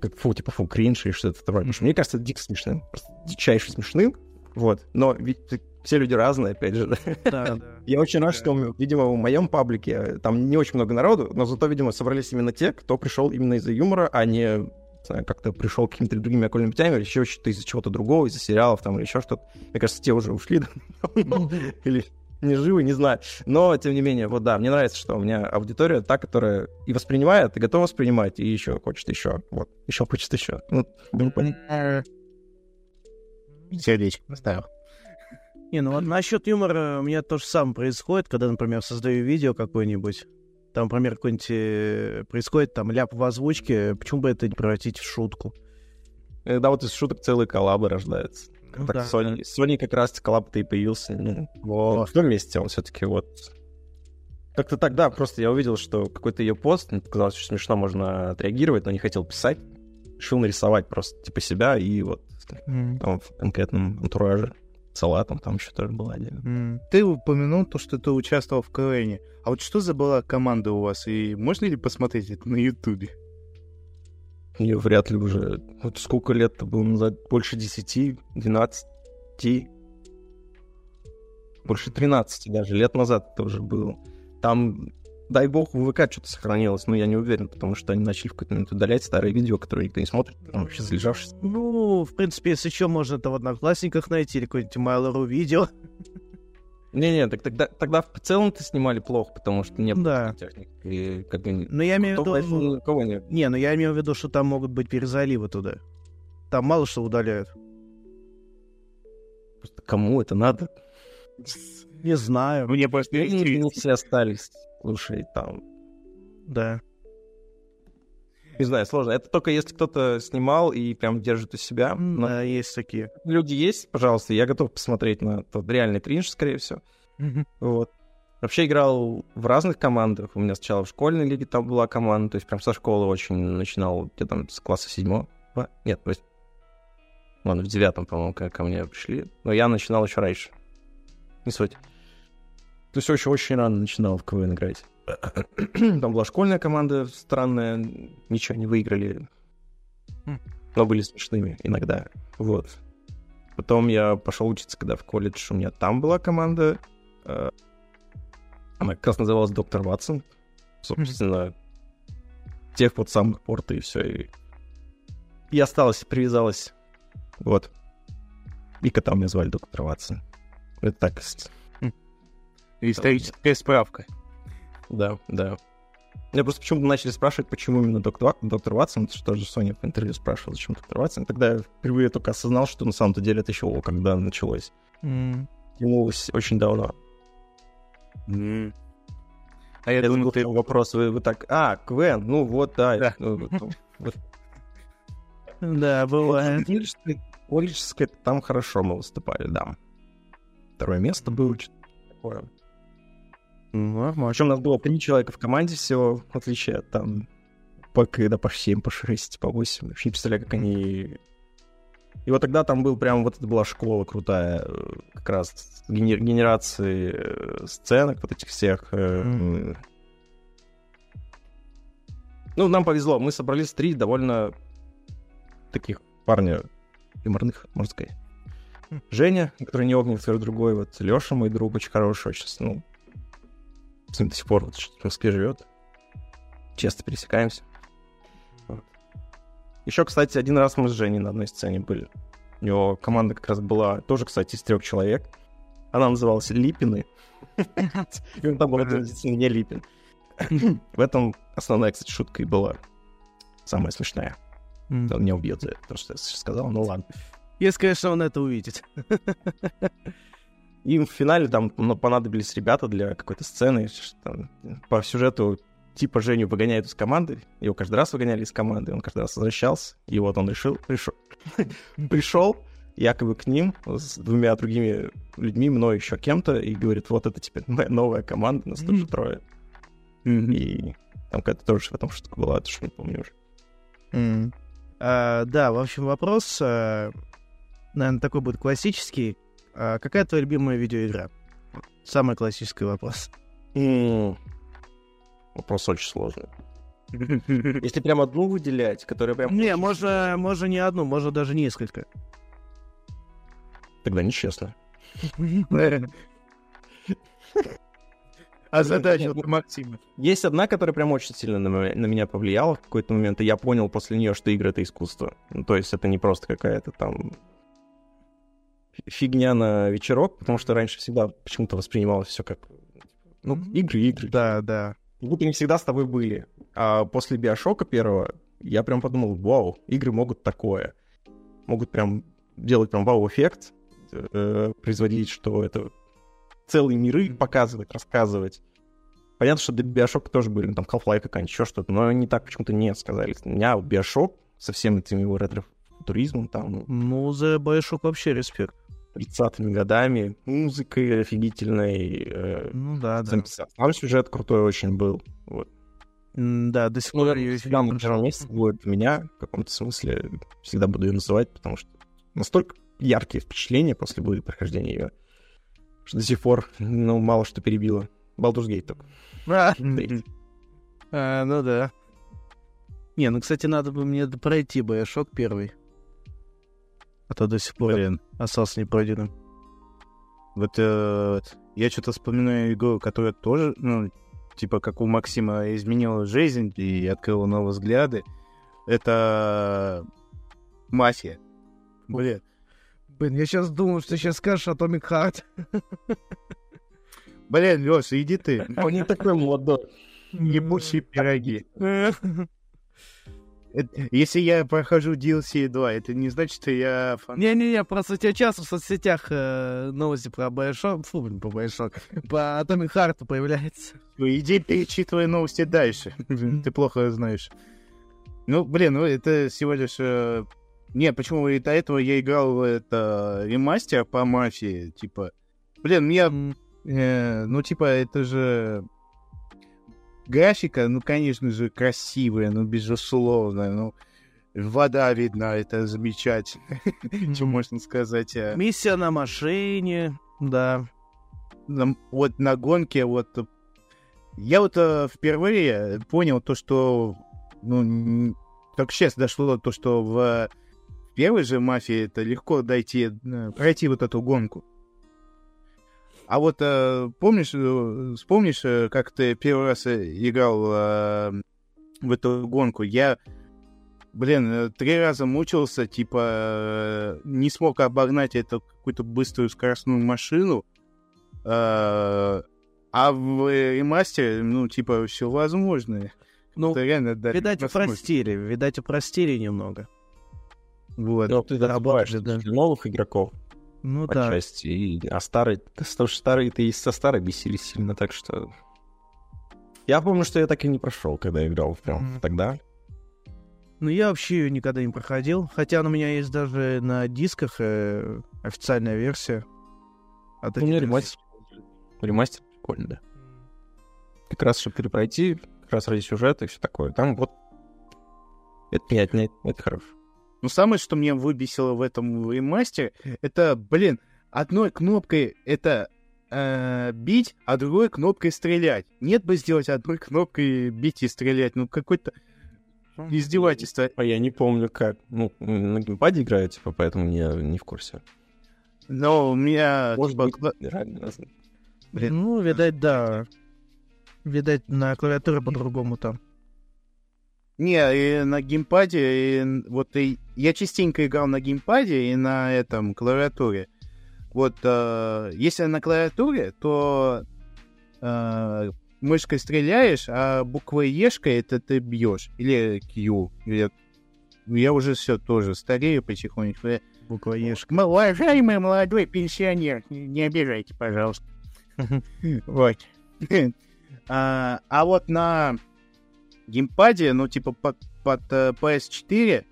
Как, фу, типа, фу, кринж или что-то такое. Что мне кажется, это дико смешным. Просто дичайше смешным. Вот. Но ведь все люди разные, опять же. да. Да, да. Я очень рад, что, видимо, в моем паблике э, там не очень много народу, но зато, видимо, собрались именно те, кто пришел именно из-за юмора, а не не знаю, как-то пришел какими-то другими окольными путями, или еще что-то из-за чего-то другого, из-за сериалов там, или еще что-то. Мне кажется, те уже ушли или не живы, не знаю. Но, тем не менее, вот да, мне нравится, что у меня аудитория та, которая и воспринимает, и готова воспринимать, и еще хочет еще. Вот, еще хочет еще. Ну, ну, понятно. Сердечко поставил. Не, ну вот насчет юмора у меня то же самое происходит, когда, например, создаю видео какое-нибудь. там, например, какой-нибудь э, происходит там ляп в озвучке, почему бы это не превратить в шутку? Да, вот из шуток целые коллабы рождаются. Ну так да, Sony, Sony как раз коллаб-то и появился. Ну, вот. В том месте он все-таки вот... Как-то так, да, просто я увидел, что какой-то ее пост, мне показалось, что смешно можно отреагировать, но не хотел писать. Решил нарисовать просто типа себя и вот М, там в конкретном антураже салатом, там еще тоже было отдельно. м. Ты упомянул то, что ты участвовал в КВН. А вот что за была команда у вас? И можно ли посмотреть это на Ютубе? Ее вряд ли уже... Вот сколько лет-то было назад? Больше 10, 12, больше 13 даже лет назад это уже было. Там, дай бог, в ВК что-то сохранилось, но я не уверен, потому что они начали в какой-то момент удалять старые видео, которые никто не смотрит, там вообще залежавшись. Ну, в принципе, если еще можно это в Одноклассниках найти или какой-нибудь Mail.ru видео. Не-не, так тогда, тогда в целом-то снимали плохо, потому что не было Да. такой техники. И как бы... Но я имею в виду... iPhone, у кого нет? Не, ну я имею в виду, что там могут быть перезаливы туда. Там мало что удаляют. Просто кому это надо? Не знаю. Мне просто Не, все остались. Слушай, там... Да. Не знаю, сложно. Это только если кто-то снимал и прям держит у себя. Но Да, есть такие. люди есть, пожалуйста, я готов посмотреть на тот реальный кринж, скорее всего. Вот. Вообще играл в разных командах. У меня сначала в школьной лиге там была команда, то есть прям со школы очень начинал, где там с класса седьмого. Нет, вось- ладно, в девятом, по-моему, ко мне пришли. Но я начинал еще раньше. Не суть. То есть очень, очень рано начинал в КВН играть. Там была школьная команда странная, ничего не выиграли. Хм. Но были смешными иногда. Вот. Потом я пошел учиться, когда в колледж у меня там была команда. э, Она как раз называлась Доктор Ватсон. Собственно, тех вот самых пор-то и все. И... и осталась, привязалась. Вот. И кота у меня звали Доктор Ватсон. Это так. Историческая справка. Да, да. Я просто почему-то начали спрашивать, почему именно доктор, доктор Ватсон, что же Соня в интервью спрашивала, зачем доктор Ватсон. Тогда я впервые только осознал, что на самом-то деле это еще когда началось. М. Тянулось очень давно. М. А я Это думал, ты... вопрос, вы, вы так, а, КВН, ну вот, да. Да. ну, ну. Да, бывает. Колледжское, там хорошо мы выступали, да. Второе место было, что-то такое. Нормально. Причем у нас было три человека в команде всего, в отличие от там по, когда по 7, по 6, по 8. Вообще не представляю, как они... И вот тогда там был прям, вот это была школа крутая, э, как раз гене- генерации э, сценок, вот этих всех. м. Ну, нам повезло, мы собрались три довольно таких парня юморных, можно сказать. Хм. Женя, который не огнен, который другой, вот Леша, мой друг, очень хороший, очень, ну, до сих пор вот, в Москве живет. Часто пересекаемся. Еще, кстати, один раз мы с Женей на одной сцене были. У него команда как раз была тоже, кстати, из трех человек. Она называлась Липины. И он там был не Липин. В этом основная, кстати, шутка и была. Самая смешная. Он меня убьет за это, то, что я сказал. Ну ладно. Если, конечно, он это увидит. Им в финале там ну, понадобились ребята для какой-то сцены. там По сюжету типа Женю выгоняют из команды. Его каждый раз выгоняли из команды. Он каждый раз возвращался. И вот он решил, пришел, пришел якобы к ним с двумя другими людьми, мной еще кем-то, и говорит, вот это теперь моя новая команда, нас тоже трое. И там какая-то тоже в этом штука была, это что не помню уже. А, Да, в общем, вопрос, наверное, такой будет классический. А Какая твоя любимая видеоигра? Самый классический вопрос. Вопрос очень сложный. Если прям одну выделять, которая прям... Не, можно, можно не одну, можно даже несколько. Тогда нечестно. А задача Максима. Есть одна, которая прям очень сильно на меня, на меня повлияла в какой-то момент, и я понял после нее, что игры — это искусство. Ну, то есть это не просто какая-то там фигня на вечерок, потому что раньше всегда почему-то воспринималось все как... Ну, игры, игры. Да, да. Как будто не всегда с тобой были. А после Биошока первого я прям подумал, вау, игры могут такое. Могут прям делать прям вау-эффект, э, производить, что это целые миры показывать, рассказывать. Понятно, что для Биошока тоже были, ну, там, Half-Life какая-нибудь, еще что-то, но они так почему-то не сказали. У меня Биошок со всем этим его ретро-туризмом, там, Ну, за Bioshock вообще респект. 30-ми годами, музыкой офигительной, э, Ну да, да. сам сюжет крутой очень был. Вот. Да, до сих Ну, пор наверное, её всегда на первом месте будет меня, в каком-то смысле, всегда буду ее называть, потому что настолько яркие впечатления после будет прохождения ее, что до сих пор, ну, мало что перебило. Baldur's Gate только. А, а, ну да. Не, ну, кстати, надо бы мне пройти Bioshock первый. А то до сих пор Блин, остался непройденным. вот э, я что-то вспоминаю игру, которая тоже, ну, типа, как у Максима изменила жизнь и открыла новые взгляды. Это мафия. Блин. Блин, я сейчас думал, что сейчас скажешь Atomic Heart. Блин, Леша, иди ты. Он не такой молодой. Ебучие пироги. Если я прохожу DLC 2, это не значит, что я фан. Не-не-не, просто у тебя часто в соцсетях э, новости про Bioshock, фу, блин, по Bioshock, по Atomic Heart появляется. Иди перечитывай новости дальше. Ты плохо знаешь. Ну, блин, ну это всего лишь... э, Не, почему и до этого я играл в это ремастер по мафии, типа... Блин, мне... Э, ну, типа, это же... Графика, ну, конечно же, красивая, ну, безусловно, ну... Вода видна, это замечательно. Что можно сказать? э, Миссия на машине, да. вот на гонке вот э, я вот э, впервые понял то, что ну только сейчас дошло то, что в первой же мафии это легко дойти, пройти вот эту гонку. А вот э, помнишь, э, вспомнишь, э, как ты первый раз э, играл э, в эту гонку? Я, блин, три раза мучился, типа э, не смог обогнать эту какую-то быструю скоростную машину. Э, А в ремастере, ну, типа, все возможно. Ну, Это реально дали видать, возможность. упростили, видать, упростили немного. Вот. Но ты Работает, добавляешь да. новых игроков Ну да. отчасти, и- а старые, потому что старые-то и со старой бесили сильно, так что... Я помню, что я так и не прошел, когда играл прям Мгм. тогда. Ну, я вообще ее никогда не проходил. Хотя у меня есть даже на дисках э, официальная версия. От У меня ремастер. Ремастер прикольно, да. Как раз, чтобы перепройти, как раз ради сюжета и все такое. Там вот... Это не отнять, это хорошо. Ну, самое, что меня выбесило в этом ремастере, это, блин, одной кнопкой это э, бить, а другой кнопкой стрелять. Нет бы сделать одной кнопкой бить и стрелять. Ну, какое-то издевательство. А я не помню, как. Ну, на геймпаде играю, типа, поэтому я не в курсе. Но у меня... Может типа, быть, кла- реально разные. Блин. Ну, видать, да. Видать, на клавиатуре по-другому там. Не, и на геймпаде, и вот и я частенько играл на геймпаде и на этом клавиатуре. Вот э, если на клавиатуре, то э, мышкой стреляешь, а буквой Ешкой это ты бьешь. Или Q. Или... Я уже все тоже старею потихоньку. Я- Буква Ешка. Уважаемый молодой пенсионер, не не обижайте, пожалуйста. Вот. А а вот на геймпаде, ну, типа, под, под э, PS4,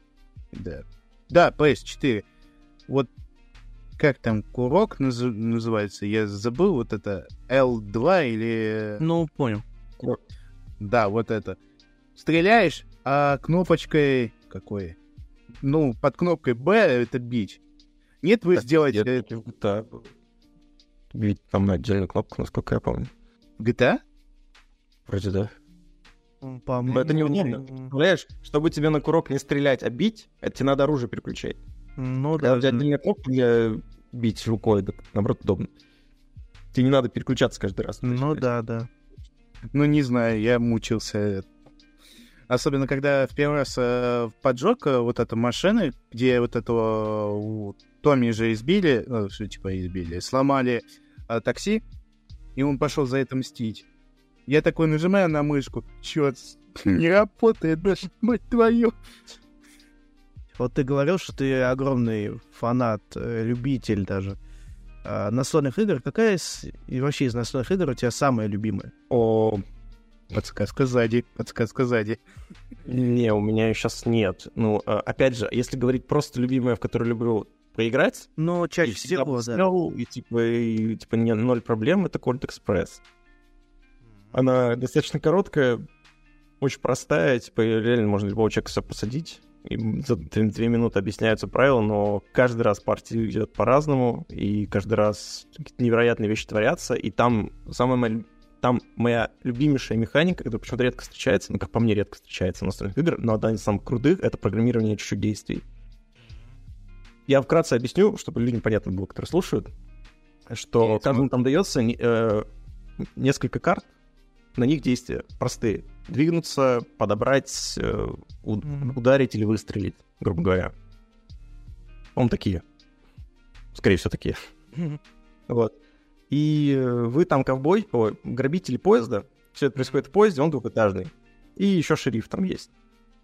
да, да, PS4, вот как там курок наз- называется, я забыл, вот это L2 или... Ну, понял. Да, вот это. Стреляешь, а кнопочкой... Какой? Ну, под кнопкой B это бить. Нет, вы сделать Нет, это было. Ведь там отдельную кнопку, насколько я помню. GTA? Вроде да. По Но это неудобно. Представляешь, чтобы тебе на курок не стрелять, а бить, это тебе надо оружие переключать. Ну Когда да. у тебя отдельная кнопка для бить рукой, так, наоборот, удобно. Тебе не надо переключаться каждый раз. Ну да, да. Ну, не знаю, я мучился. Особенно, когда в первый раз э, поджег э, вот эта машина, где вот этого у Томми же избили, э, что типа избили, сломали э, такси, и он пошел за это мстить. Я такой нажимаю на мышку, чё, не работает даже, мать твою. Вот ты говорил, что ты огромный фанат, э, любитель даже а, настольных игр. Какая из, и вообще из настольных игр у тебя самая любимая? О, Подсказка сзади, подсказка сзади. Не, у меня сейчас нет. Ну, а, опять же, если говорить просто любимое, в которое люблю поиграть, Ну, чаще всего, да. и типа, и, типа не, ноль проблем, это Colt Express. Она достаточно короткая, очень простая, типа, реально можно любого человека посадить. И за две две минуты объясняются правила, но каждый раз партия идет по-разному, и каждый раз какие-то невероятные вещи творятся, и там самая моя, там моя любимейшая механика, которая почему-то редко встречается, ну, как по мне, редко встречается в настольных играх, но одна из самых крутых — это программирование чуть-чуть действий. Я вкратце объясню, чтобы людям понятно было, которые слушают, что каждому там дается э, несколько карт, на них действия простые. Двигнуться, подобрать, э, ударить или выстрелить, грубо говоря. Он такие. Скорее всего, такие. Вот. И э, вы там ковбой, ой, грабители поезда. Все это происходит в поезде, он двухэтажный. И еще шериф там есть.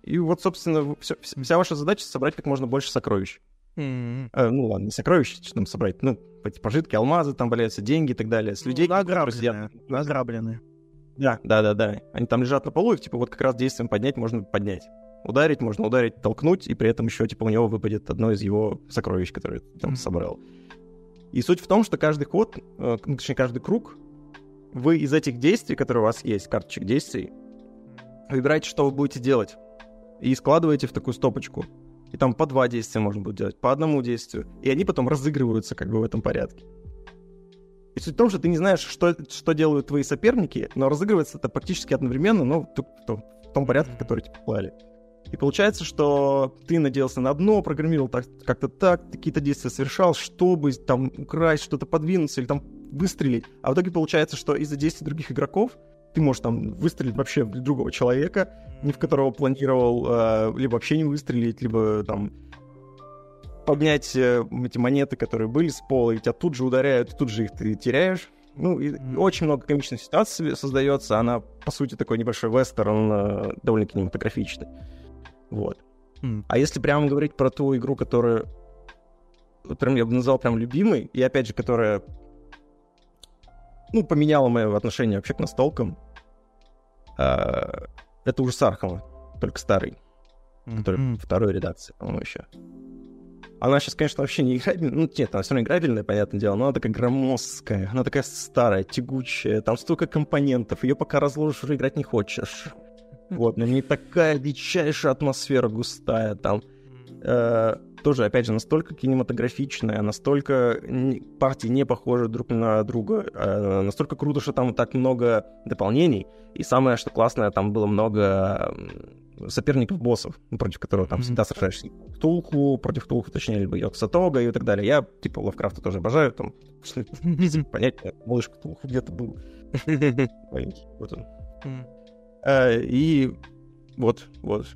И вот, собственно, всё- вся, ваша задача собрать как можно больше сокровищ. Мгм. Э, ну ладно, не сокровищ, что там собрать. Ну, эти пожитки, алмазы там валяются, деньги и так далее. С Ну, людей, которые награбленные. сидят- Награбленные. Да, да, да, да. Они там лежат на полу, и типа вот как раз действием поднять можно поднять. Ударить можно ударить, толкнуть, и при этом еще типа у него выпадет одно из его сокровищ, которые там Мгм. собрал. И суть в том, что каждый ход, э, ну, точнее каждый круг, вы из этих действий, которые у вас есть, карточек действий, выбираете, что вы будете делать, и складываете в такую стопочку. И там по два действия можно будет делать, по одному действию. И они потом разыгрываются как бы в этом порядке. И суть в том, что ты не знаешь, что, что делают твои соперники, но разыгрывается это практически одновременно, но в, том- порядке, который тебе клали. И получается, что ты надеялся на одно, программировал так, как-то так, какие-то действия совершал, чтобы там украсть, что-то подвинуться или там выстрелить. А в итоге получается, что из-за действий других игроков ты можешь там выстрелить вообще в другого человека, не в которого планировал, э, либо вообще не выстрелить, либо там поднять э, эти монеты, которые были с пола, и тебя тут же ударяют, и тут же их ты теряешь. Ну, и очень много комичных ситуаций создается. Она, по сути, такой небольшой вестерн, э, довольно кинематографичный. Вот. М. А если прямо говорить про ту игру, которую вот прям я бы назвал прям любимой, и опять же, которая ну, поменяла мое отношение вообще к настолкам, а, это уже Архама, только старый который Мгм. второй редакции, по-моему, еще. Она сейчас, конечно, вообще не играбельная. Ну, нет, она все равно играбельная, понятное дело, но она такая громоздкая, она такая старая, тягучая, там столько компонентов, ее пока разложишь, уже играть не хочешь. Вот, на ней такая дичайшая атмосфера густая там. Э, тоже, опять же, настолько кинематографичная, настолько не- партии не похожи друг на друга, э, настолько круто, что там так много дополнений. И самое, что классное, там было много м, соперников-боссов, ну, против которого там всегда сражаешься. Ктулху, против Ктулху, точнее, либо Йоксатога и так далее. Я, типа, Лавкрафта тоже обожаю, там, понять, малыш Ктулху где-то был. Вот он. Э, И вот, вот.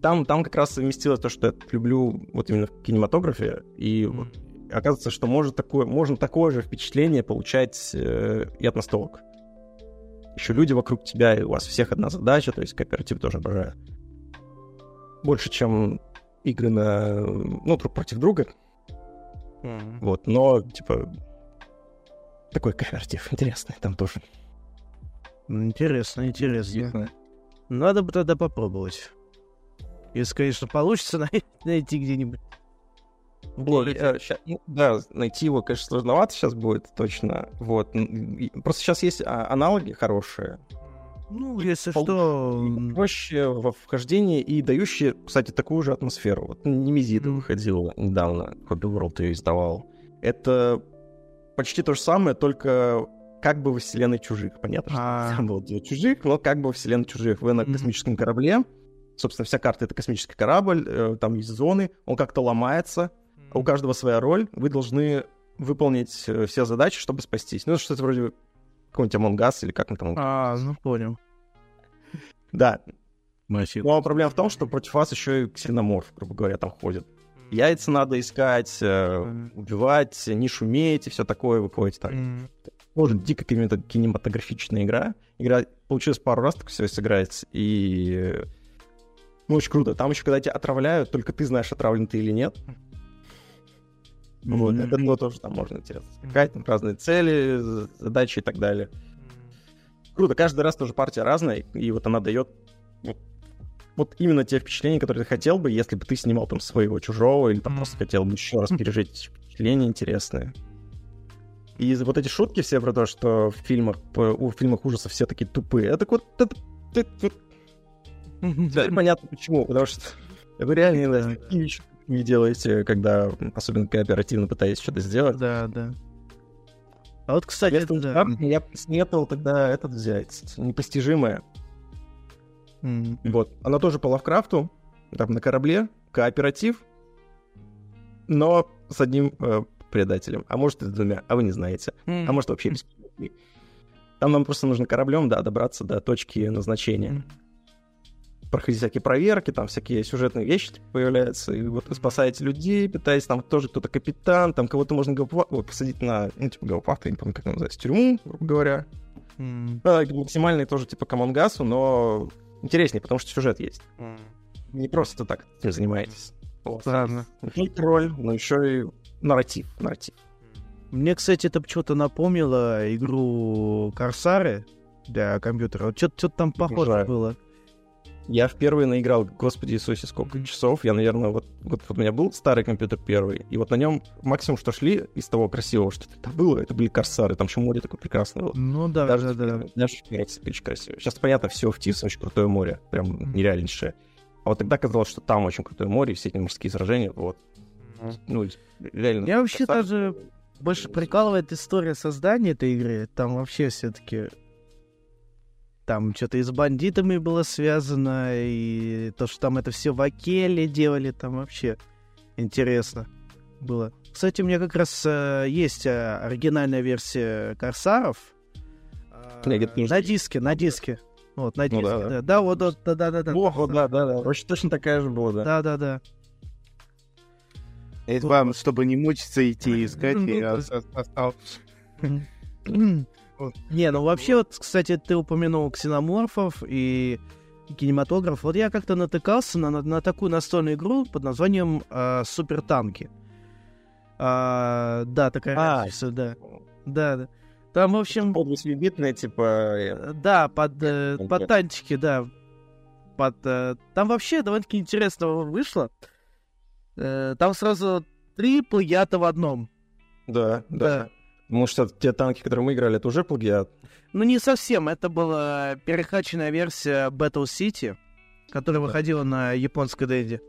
Там, там как раз совместилось то, что я люблю вот именно в кинематографе, и вот оказывается, что может такое, можно такое же впечатление получать э, и от настолок. Еще люди вокруг тебя, и у вас всех одна задача, то есть кооператив тоже обожаю. Больше, чем игры на, ну, друг против друга, Мгм. вот, но, типа, такой кооператив интересный там тоже. Интересно, интересно. Надо бы тогда попробовать. Если, конечно, получится най- найти где-нибудь. Вот, э, ща- ну, да, найти его, конечно, сложновато сейчас будет, точно. Вот. Просто сейчас есть а, аналоги хорошие, Ну, если Пол- что... проще во вхождении и дающие, кстати, такую же атмосферу. Вот Немезида Мгм. выходила недавно, Hobby World ее издавал. Это почти то же самое, только как бы во вселенной чужих. Понятно, что А. там было чужих, но как бы во вселенной чужих. Вы на космическом корабле, собственно, вся карта — это космический корабль, э, там есть зоны, он как-то ломается, у каждого своя роль, вы должны выполнить э, все задачи, чтобы спастись. Ну, что-то вроде какой-нибудь Among Us или как он там. А, ну понял. Да. Массив. Но проблема в том, что против вас еще и ксеноморф, грубо говоря, там ходит. Яйца надо искать, э, убивать, не шуметь и все такое выходит так. М. Тоже дико кинемато- кинематографичная игра. Игра получилось пару раз так все сыграть, и э, ну, очень круто. Там еще, когда тебя отравляют, только ты знаешь, отравлен ты или нет. Вот, Мгм. это ну, тоже там можно интересно скакать, там разные цели, задачи и так далее. круто. Каждый раз тоже партия разная, и вот она дает вот, вот именно те впечатления, которые ты хотел бы, если бы ты снимал там своего чужого, или там просто хотел бы еще раз пережить впечатления интересные. И вот эти шутки все про то, что в фильмах, в фильмах ужасов все такие тупые, это вот это, это, это Теперь понятно почему, потому что вы реально вещи не делаете, когда особенно кооперативно пытаетесь что-то сделать. Да, да. А вот, кстати, это, да. я посоветовал тогда этот взять, непостижимое. Mm. Вот, оно тоже по Лавкрафту, там на корабле, кооператив, но с одним э, предателем, а может и с двумя, а вы не знаете, mm. а может вообще без Там нам просто нужно кораблем, да, добраться до точки назначения. Mm проходить всякие проверки, там всякие сюжетные вещи типа, появляются, и вот вы спасаете людей, пытаетесь, там тоже кто-то капитан, там кого-то можно вот, посадить на, ну, типа, я не помню, как это называется, тюрьму, грубо говоря. Mm. А, максимальный тоже, типа, Камонгасу, но интереснее, потому что сюжет есть. Mm. Не просто так этим занимаетесь. Вот. Ладно. Не роль, но еще и нарратив, нарратив. Мне, кстати, это почему-то напомнило игру Корсары для компьютера. Вот что-то там похоже было. Я в первый наиграл, господи Иисусе, сколько часов. Я, наверное, вот, вот, вот у меня был старый компьютер первый, и вот на нем максимум, что шли из того красивого, что это было, это были корсары, там еще море такое прекрасное было. Ну да, Даже, да, да. Даже очень красиво. Сейчас, понятно, все в Тивс очень крутое море, прям mm-hmm. нереальнейшее. А вот тогда казалось, что там очень крутое море, все эти морские сражения, вот. Mm-hmm. Ну, реально. Я вообще даже больше прикалывает история создания этой игры. Там вообще все-таки там что-то и с бандитами было связано, и то, что там это все в Акеле делали, там вообще интересно было. Кстати, у меня как раз э, есть э, оригинальная версия Корсаров. Э, на диске, на диске. Вот, на диске, ну, да, да. да, вот, да, да, да, да. Ого, да, да, да. Очень точно такая же была, да. Да, да, да. Это вам, чтобы не мучиться идти искать, я остался. Не, ну вообще, вот, кстати, ты упомянул ксеноморфов и кинематограф. Вот я как-то натыкался на, на, на такую настольную игру под названием э, Супертанки. А, да, такая а, разница, да. Да, да. Там, в общем... Под восьмибитные, типа... Э, да, под, э, под танчики, да. Под, э, там вообще довольно-таки интересно вышло. Э, там сразу три плагиата в одном. Да, да. да. Может, те танки, которые мы играли, это уже плагиат? Ну, не совсем. Это была перехаченная версия Battle City, которая да. выходила на японской денде.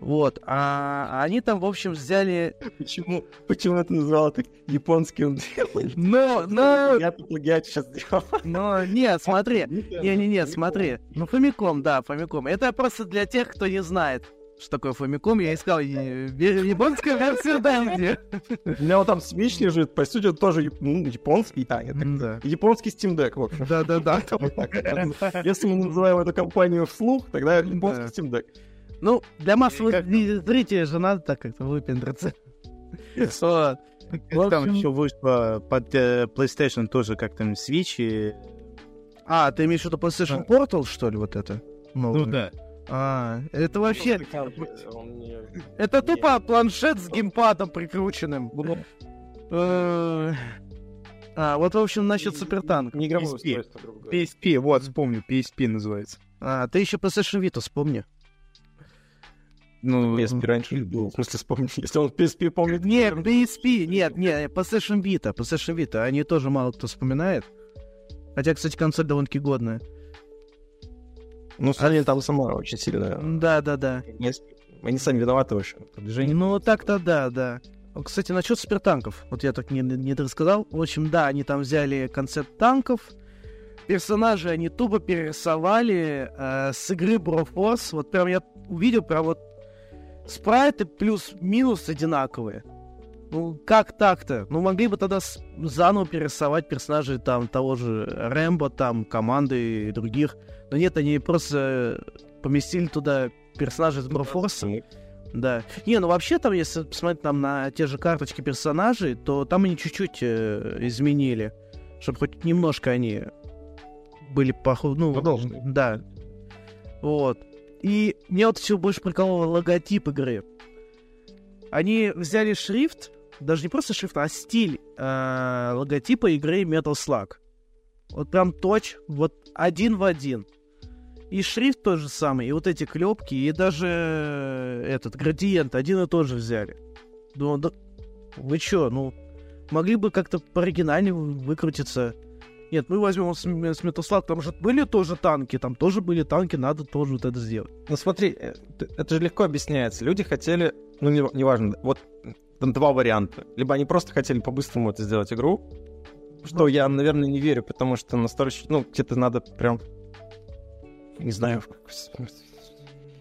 Вот. А они там, в общем, взяли... Почему, почему это назвал так японским Ну, ну... Я плагиат сейчас сделал. Ну, нет, смотри. Не-не-не, смотри. Ну, Фомиком, да, Фомиком. Это просто для тех, кто не знает что такое Фомиком, я искал японскую версию Дэнди. У меня вот там Switch лежит, по сути, тоже ну, японский, а, да. японский Steam Deck, в общем. Да-да-да. Если мы называем эту компанию вслух, тогда японский Steam Deck. Ну, для массовых зрителей же надо так как-то выпендриться. Вот. Там еще вышло под э, PlayStation тоже как там Switch и... А, ты имеешь в виду PlayStation Portal, что ли, вот это? Ну да. А, это вообще... Это тупо планшет с геймпадом прикрученным. Э, а, вот, в общем, насчет супертанк. Не игровое устройство, PSP, вот, вспомню, PSP называется. А, ты еще PlayStation Vita вспомни. Ну, PSP раньше был. В смысле, вспомни, если он PSP помнит. Нет, PSP, нет, нет, PlayStation Vita, PlayStation Vita, они тоже мало кто вспоминает. Хотя, кстати, консоль довольно-таки годная. Ну, они там сама очень сильно... Да, да, да. Они сами виноваты вообще в Ну, так-то да, да. Кстати, насчет спиртанков. Вот я так не, не рассказал. В общем, да, они там взяли концепт танков. Персонажи они тупо перерисовали э, с игры Broforce. Вот прям я увидел прям вот спрайты плюс-минус одинаковые. Ну, как так-то? Ну, могли бы тогда заново перерисовать персонажей там того же Рэмбо, там, команды и других. Но нет, они просто поместили туда персонажей из Брофорса. Да. Не, ну вообще там, если посмотреть там на те же карточки персонажей, то там они чуть-чуть э, изменили, чтобы хоть немножко они были похожи. Ну, Продолжили. Да. Вот. И мне вот все больше прикололо логотип игры. Они взяли шрифт, даже не просто шрифт, а стиль э, логотипа игры Metal Slug. Вот прям точь, вот один в один. И шрифт тот же самый, и вот эти клепки, и даже э, этот градиент один и тот же взяли. Думаю, да вы чё, ну, могли бы как-то по оригинальнее выкрутиться. Нет, мы возьмем с, с Метаслав, там же были тоже танки, там тоже были танки, надо тоже вот это сделать. Ну смотри, э, это же легко объясняется. Люди хотели, ну неважно, не, вот там два варианта. Либо они просто хотели по-быстрому это сделать игру, что я, наверное, не верю, потому что настолько, ну, где-то надо прям, не знаю,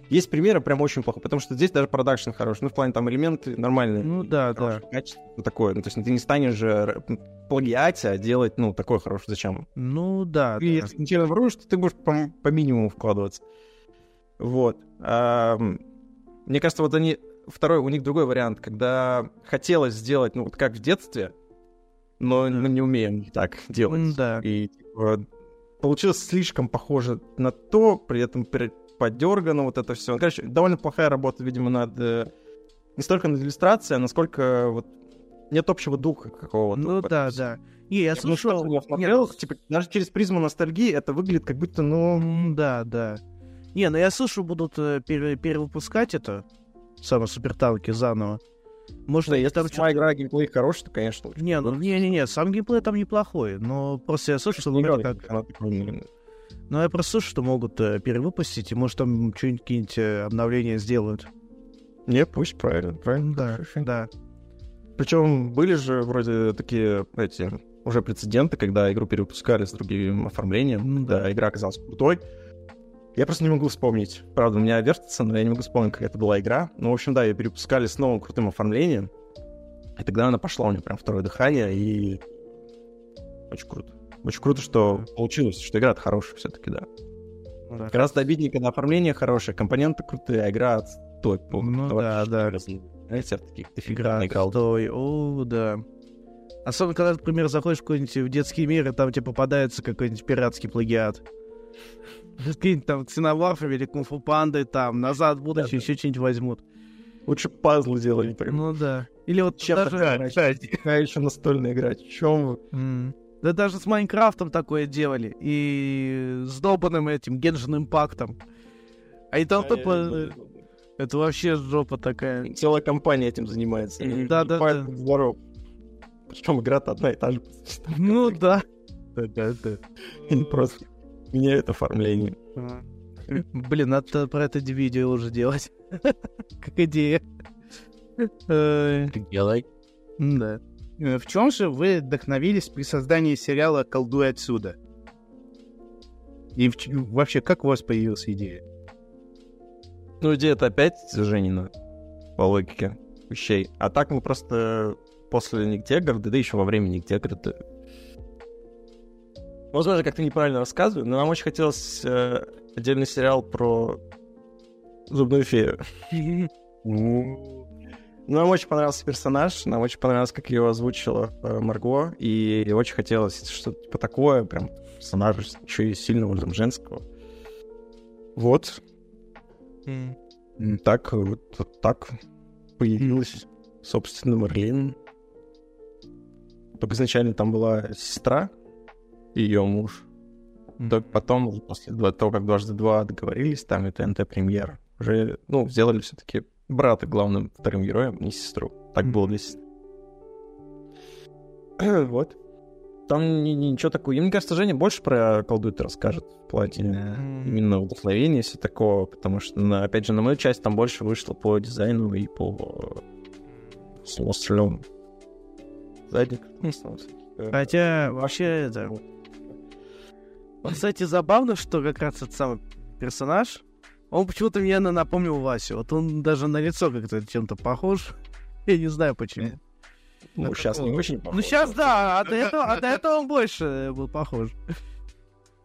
есть примеры прям очень плохо, потому что здесь даже продакшн хороший. Ну, в плане там элементы нормальные. Ну, да, да. Качество такое. Ну, то есть ты не станешь же плагиать, а делать, ну, такое хорошее зачем? Ну, да. И да. если ты ничего воруешь, то ты будешь по, по минимуму вкладываться. Вот. А, мне кажется, вот они... Второй, у них другой вариант, когда хотелось сделать, ну, вот как в детстве, но мы не умеем так делать. Да. И типа, получилось слишком похоже на то, при этом подергано вот это все. Короче, довольно плохая работа, видимо, над... Э, не столько над иллюстрацией, а насколько вот нет общего духа какого-то. Ну да, да. Не, я слушал... Я смотрел, нет, типа, даже через призму ностальгии это выглядит как будто, ну... Да, да. Не, ну я слышу, будут э, пере- перевыпускать это, самые супертанки заново. Может, да, если там сама игра геймплей хороший, то, конечно, лучше. Не, ну, не, не, не, сам геймплей там неплохой, но просто я слышу, что вроде как... Ну, я просто слышу, что могут э, перевыпустить, и может там что-нибудь какие-нибудь э, обновления сделают. Не, пусть правильно, правильно. Да, да. Причем были же вроде такие эти уже прецеденты, когда игру перевыпускали с другим оформлением, ну, да, игра оказалась крутой. Я просто не могу вспомнить. Правда, у меня вертится, но я не могу вспомнить, как это была игра. Ну, в общем, да, ее перепускали с новым крутым оформлением. И тогда она пошла у нее прям второе дыхание, и очень круто. Очень круто, что получилось, что игра хорошая все-таки, да. Ну, да. Гораздо обиднее, когда оформление хорошее, компоненты крутые, а игра отстой. Ну да, да. Знаете, в таких игра. Отстой, о, да. Особенно, когда, например, заходишь в какой-нибудь в детский мир, и там тебе попадается какой-нибудь пиратский плагиат. Какие-нибудь там ксеноморфы или кунг-фу панды, там, назад в будущее, еще что-нибудь возьмут. Лучше пазлы делали прям. Ну да. Или вот Чем даже... Такая, какая еще настольная игра? Чем вы? Mm. Да даже с Майнкрафтом такое делали. И с долбанным этим Генжин Импактом. А и там тупо... Это вообще жопа такая. Целая компания этим занимается. Да, да, да. Здоров. Причем игра-то одна и та же. Ну да. Да, да, да. Просто меняют оформление. Блин, надо про это видео уже делать. Как идея. Делай. Да. Э, в чем же вы вдохновились при создании сериала «Колдуй отсюда»? И в, вообще, как у вас появилась идея? Ну, идея-то опять Женина, по логике вещей. А так мы просто после Нигтегорода, да еще во время Нигтегорода... Возможно, как-то неправильно рассказываю, но нам очень хотелось э, отдельный сериал про зубную фею. Ну, нам очень понравился персонаж, нам очень понравилось, как ее озвучила э, Марго, и очень хотелось что-то типа такое, прям персонажа еще и сильного, там, женского. Вот. Mm. Так, вот, вот так появилась, собственно, Марлин. Только изначально там была сестра, ее муж. Mm. Только потом, после того, как дважды два договорились, там и ТНТ премьер, уже, ну, сделали все-таки брата главным вторым героем, не сестру. Так было для сестры. вот. Там ни, ни, ничего такого. И мне кажется, Женя больше про колдует расскажет в плане mm. именно вдохновения, все такого, потому что, на, опять же, на мою часть там больше вышло по дизайну и по остальному. Задник. Хотя, вообще, это... Кстати, забавно, что как раз этот самый персонаж, он почему-то мне напомнил Васю. Вот он даже на лицо как-то чем-то похож. Я не знаю почему. Ну, сейчас не очень похож. Ну, сейчас да, а до, этого, а до этого он больше был похож.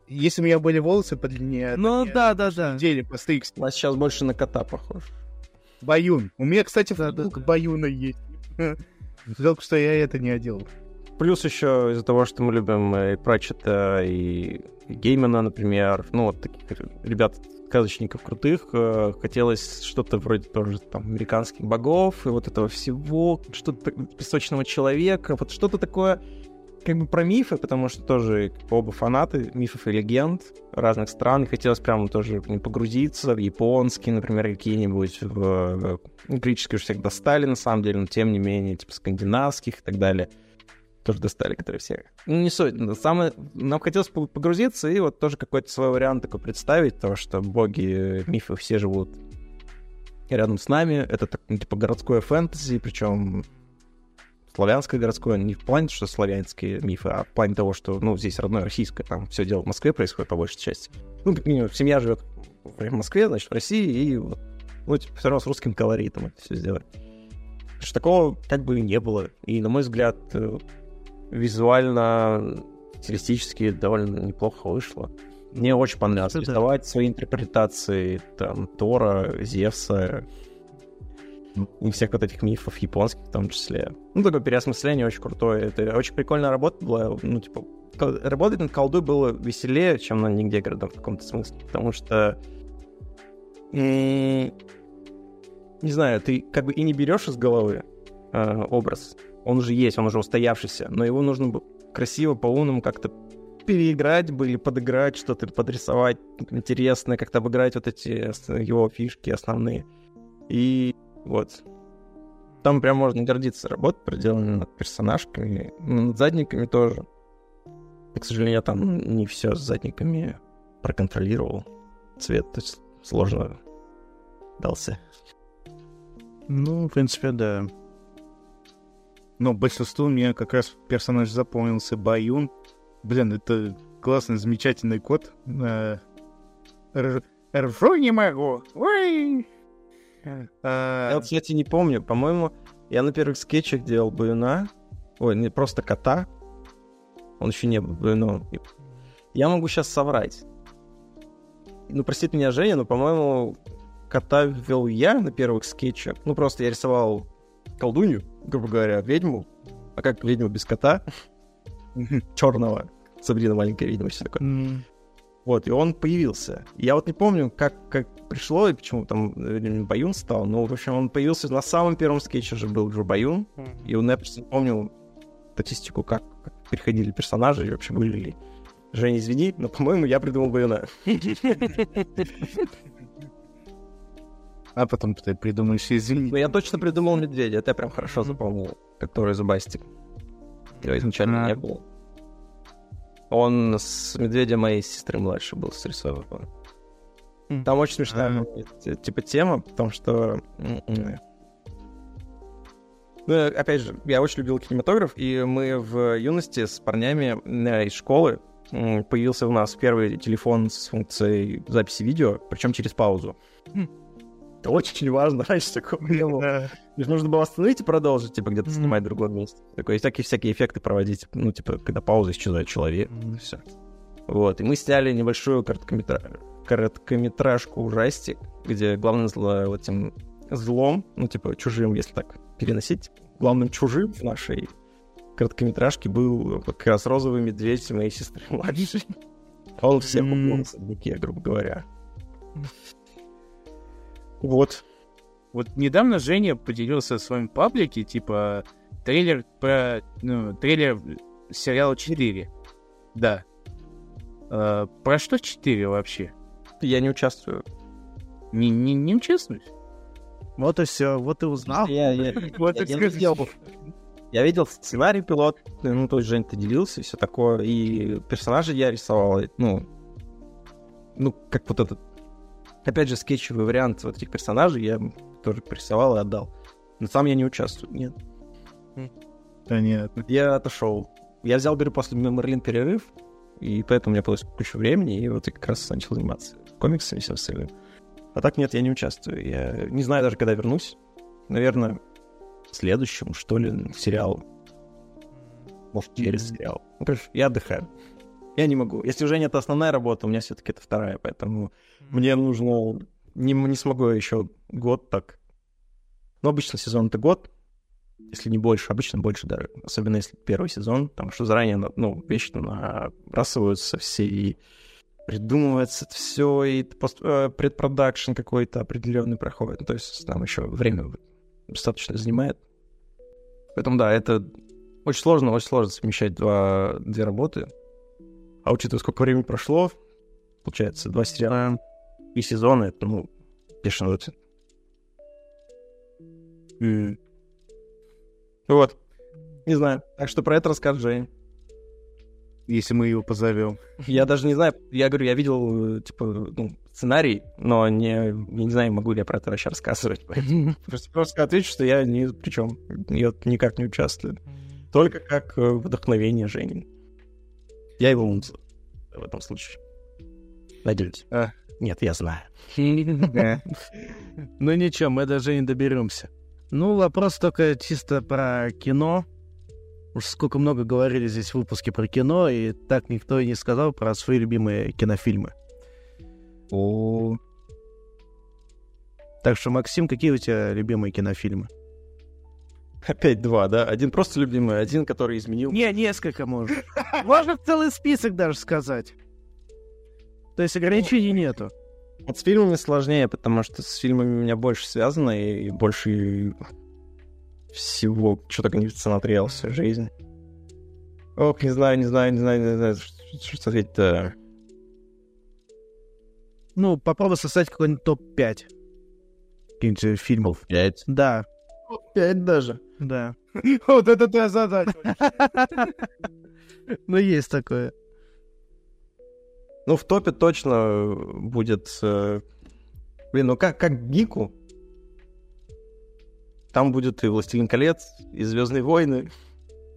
Если у меня были волосы подлиннее... Ну, да, да, да. Деле, постригся. У нас сейчас больше на кота похож. Баюн. У меня, кстати, да, футболка да. Баюна есть. Жалко, что я это не одел. Плюс еще из-за того, что мы любим и Пратчета, и Геймена, например, ну, вот таких ребят сказочников крутых, э, хотелось что-то вроде тоже там американских богов и вот этого всего, что-то песочного человека, вот что-то такое как бы про мифы, потому что тоже оба фанаты мифов и легенд разных стран, и хотелось прямо тоже погрузиться. В японские, например, какие-нибудь, в, в греческие уже всех достали, на самом деле, но тем не менее, типа скандинавских и так далее тоже достали, которые все... Ну, не суть. Самое... Нам хотелось погрузиться и вот тоже какой-то свой вариант такой представить, то, что боги, мифы все живут рядом с нами. Это так, ну, типа городское фэнтези, причем славянское городское, не в плане, что славянские мифы, а в плане того, что, ну, здесь родное российское, там все дело в Москве происходит по большей части. Ну, семья живет в Москве, значит, в России, и вот, ну, типа, все равно с русским колоритом это все сделать. Что такого как бы не было. И, на мой взгляд, э, визуально, стилистически довольно неплохо вышло. Мне очень понравилось Это рисовать да. свои интерпретации там Тора, Зевса и всех вот этих мифов японских в том числе. Ну, такое переосмысление очень крутое. Это очень прикольная работа была. Ну, типа, работать над колдой было веселее, чем на нигде города в каком-то смысле. Потому что не знаю, ты как бы и не берешь из головы э, образ. Он уже есть, он уже устоявшийся, но его нужно красиво, по-умному как-то переиграть бы или подыграть, что-то подрисовать интересное, как-то обыграть вот эти его фишки основные. И вот. Там прям можно гордиться работой, проделанной над персонажками, над задниками тоже. К сожалению, я там не все с задниками проконтролировал. Цвет то есть сложно дался. Ну, в принципе, да. Но большинству мне как раз персонаж запомнился Баюн. Блин, это классный, замечательный код. Э, ржу не могу. Ой! А... Я, кстати, не помню. По-моему, я на первых скетчах делал Баюна. Ой, не просто кота. Он еще не был Баюном. Я могу сейчас соврать. Ну, простите меня, Женя, но, по-моему, кота ввел я на первых скетчах. Ну, просто я рисовал колдунью, грубо говоря, ведьму. А как ведьму без кота? Черного. Сабрина маленькая ведьма, все такое. Вот, и он появился. Я вот не помню, как, как пришло и почему там видимо, Баюн стал, но, в общем, он появился на самом первом скетче же был Джо Баюн, и он, я просто помню статистику, как, как переходили персонажи и вообще были ли. Женя, извини, но, по-моему, я придумал Баюна. А потом ты придумаешь, извини. Ну, я точно придумал медведя, это я прям хорошо запомнил, который зубастик. Его изначально а. не было. Он с медведя моей сестры младшей был срисован. Хм. Там очень смешная а. типа тема, потому что... Ну, опять же, я очень любил кинематограф, и мы в юности с парнями из школы появился у нас первый телефон с функцией записи видео, причем через паузу. Это очень важно, раньше такого не было. Лишь нужно было остановить и продолжить, типа, где-то снимать в другом месте. Такое, всякие, всякие эффекты проводить, ну, типа, когда пауза исчезает человек, все. Вот, и мы сняли небольшую короткометра... короткометражку ужастик, где главным зло, вот этим злом, ну, типа, чужим, если так переносить, главным чужим в нашей короткометражке был как раз розовый медведь моей сестры младшей. Он всех упнулся в грубо говоря. Вот. Вот недавно Женя поделился в своем паблике, типа, трейлер про... Ну, трейлер сериала 4. Да. А, про что 4 вообще? Я не участвую. Не, не, не участвуешь? Вот и все, вот и узнал. Я, я, вот я, я, видел, я видел сценарий пилот, ну, то есть Жень, ты делился и все такое, и персонажи я рисовал, ну, ну, как вот этот Опять же, скетчевый вариант вот этих персонажей я тоже порисовал и отдал. Но сам я не участвую, нет. Понятно. Я отошел. Я взял, говорю, после Мерлин перерыв, и поэтому у меня появилось куча времени, и вот я как раз начал заниматься комиксами всем остальным. А так нет, я не участвую. Я не знаю даже, когда вернусь. Наверное, в следующем, что ли, сериал. Может, через сериал. Ну, короче, я отдыхаю. Я не могу. Если уже нет основная работа, у меня все-таки это вторая, поэтому мне нужно... Не, не смогу еще год так. Но обычно сезон это год, если не больше, обычно больше даже. Особенно если первый сезон, потому что заранее, ну, вещи набрасываются все и придумывается все, и пост, э, предпродакшн какой-то определенный проходит. Ну, то есть там еще время достаточно занимает. Поэтому да, это Очень сложно, очень сложно совмещать два, две работы. А учитывая, сколько времени прошло, получается, два сериала и сезоны, это, ну, бешено. Mm. Вот. Не знаю. Так что про это расскажет Жень. Если мы его позовем. Я даже не знаю. Я говорю, я видел, типа, ну, сценарий, но не, я не знаю, могу ли я про это вообще рассказывать. Просто, просто отвечу, что я ни при чем. Я никак не участвую. Только как э, вдохновение Жени. Я его муза в этом случае. Надеюсь. А. Нет, я знаю. Ну ничего, мы даже не доберемся. Ну, вопрос только чисто про кино. Уж сколько много говорили здесь в выпуске про кино, и так никто и не сказал про свои любимые кинофильмы. О. Так что, Максим, какие у тебя любимые кинофильмы? Опять два, да? Один просто любимый, один, который изменил. Не, несколько можно. Можно целый список даже сказать. То есть ограничений нету. Вот с фильмами сложнее, потому что с фильмами у меня больше связано и больше всего, что только не смотрел всю жизнь. Ох, не знаю, не знаю, не знаю, не знаю, что, что ответить-то. Ну, попробуй составить какой-нибудь топ-5 каких-нибудь фильмов. Пять? Да. Пять даже? Да. Вот это твоя задача. Ну, есть такое. Ну, в топе точно будет... Э, блин, ну как, как Гику? Там будет и «Властелин колец», и «Звездные войны».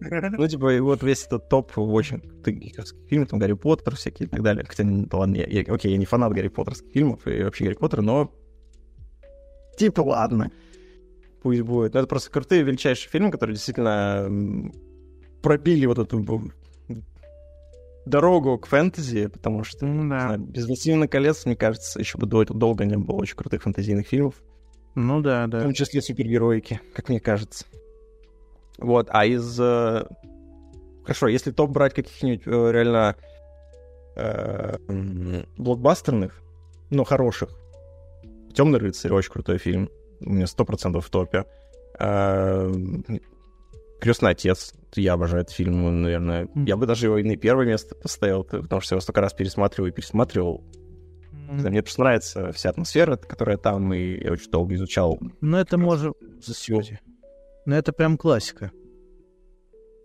Ну, типа, и вот весь этот топ очень фильмы, там Гарри Поттер всякие и так далее. Хотя, ладно, я, я, окей, я не фанат Гарри Поттерских фильмов и вообще Гарри Поттера, но типа, ладно, пусть будет. Но это просто крутые, величайшие фильмы, которые действительно пробили вот эту дорогу к фэнтези, потому что ну, да. знаю, без «Властелина колец», мне кажется, еще бы долго не было очень крутых фэнтезийных фильмов. Ну да, да. В том числе супергероики, как мне кажется. Вот, а из... Э... Хорошо, если топ брать каких-нибудь э, реально э, блокбастерных, но хороших. Темный рыцарь очень крутой фильм. У меня сто процентов в топе. Э, Крестный отец. Я обожаю этот фильм, наверное. Mm-hmm. Я бы даже его и на первое место поставил, потому что я его столько раз пересматривал и пересматривал. Mm-hmm. Мне просто нравится вся атмосфера, которая там, и я очень долго изучал. Ну, это может... Ну, это прям классика.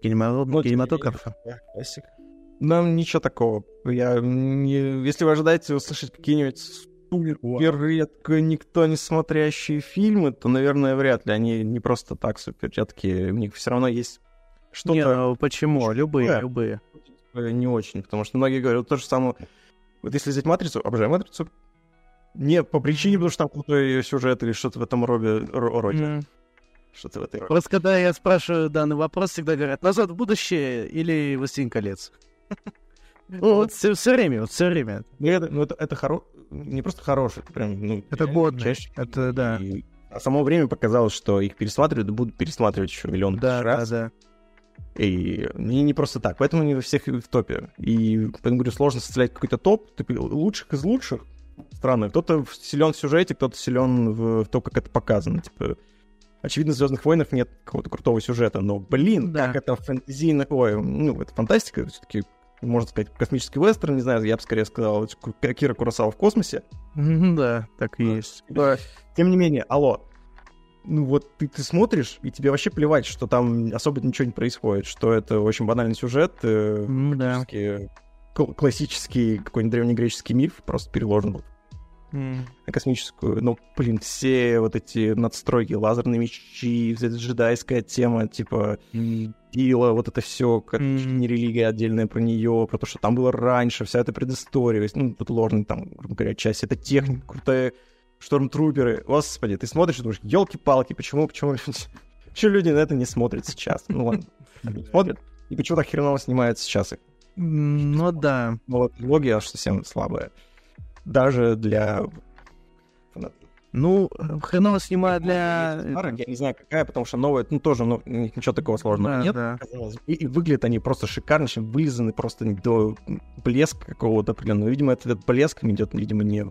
Кинематограф. Ну, кинематографа. Классика. Нам ничего такого. Я не... Если вы ожидаете услышать какие-нибудь супер редко никто не смотрящие фильмы, то, наверное, вряд ли. Они не просто так супер редкие. У них все равно есть что-то... Не, ну почему? Любые, любые. Не очень, потому что многие говорят то же самое. Вот если взять «Матрицу», обожаю «Матрицу», не по причине, потому что там крутой сюжет или что-то в этом роде, роде. Mm. Что-то в этой роде. Просто когда я спрашиваю данный вопрос, всегда говорят «Назад в будущее» или «Властелин колец». Ну, вот все, все время, вот все время. Ну, это, ну, это, это хоро... не просто хороший, это прям, ну... Это годно. Чаще. Это, да. И... А само время показалось, что их пересматривают, будут пересматривать еще миллион да, раз. Да, да. И не, не просто так. Поэтому они во всех в топе. И, поэтому говорю, сложно составлять какой-то топ лучших из лучших. Странно. Кто-то силен в сюжете, кто-то силен в, в том, как это показано. Типа, очевидно, в Звездных войнах нет какого-то крутого сюжета, но, блин, да. как это фэнтезийно... Ой, ну, это фантастика, все-таки можно сказать, космический вестерн, не знаю, я бы скорее сказал, Кира Курасава в космосе. Да, так и есть. Тем не менее, алло, ну вот ты, ты смотришь, и тебе вообще плевать, что там особо ничего не происходит, что это очень банальный сюжет, э, да. классический какой-нибудь древнегреческий миф, просто переложен вот mm. космическую. Ну, блин, все вот эти надстройки, лазерные мечи, джедайская тема, типа mm. Ила, вот это все, как mm. не религия отдельная про нее, про то, что там было раньше, вся эта предыстория, ну, тут ложная там, грубо говоря, часть, это техника, крутая штормтруперы. Господи, ты смотришь и думаешь, елки-палки, почему, почему, почему люди на это не смотрят сейчас? Ну ладно, смотрят. И почему так хреново снимают сейчас их? Ну да. Вот трилогия аж совсем слабая даже для ну, хреново снимаю для... Я не знаю, какая, потому что новая, ну, тоже, ну, ничего такого сложного да, нет. Да. И, и выглядят они просто шикарно, чем вылизаны просто до блеска какого-то определенного. Видимо, этот блеск идет, видимо, не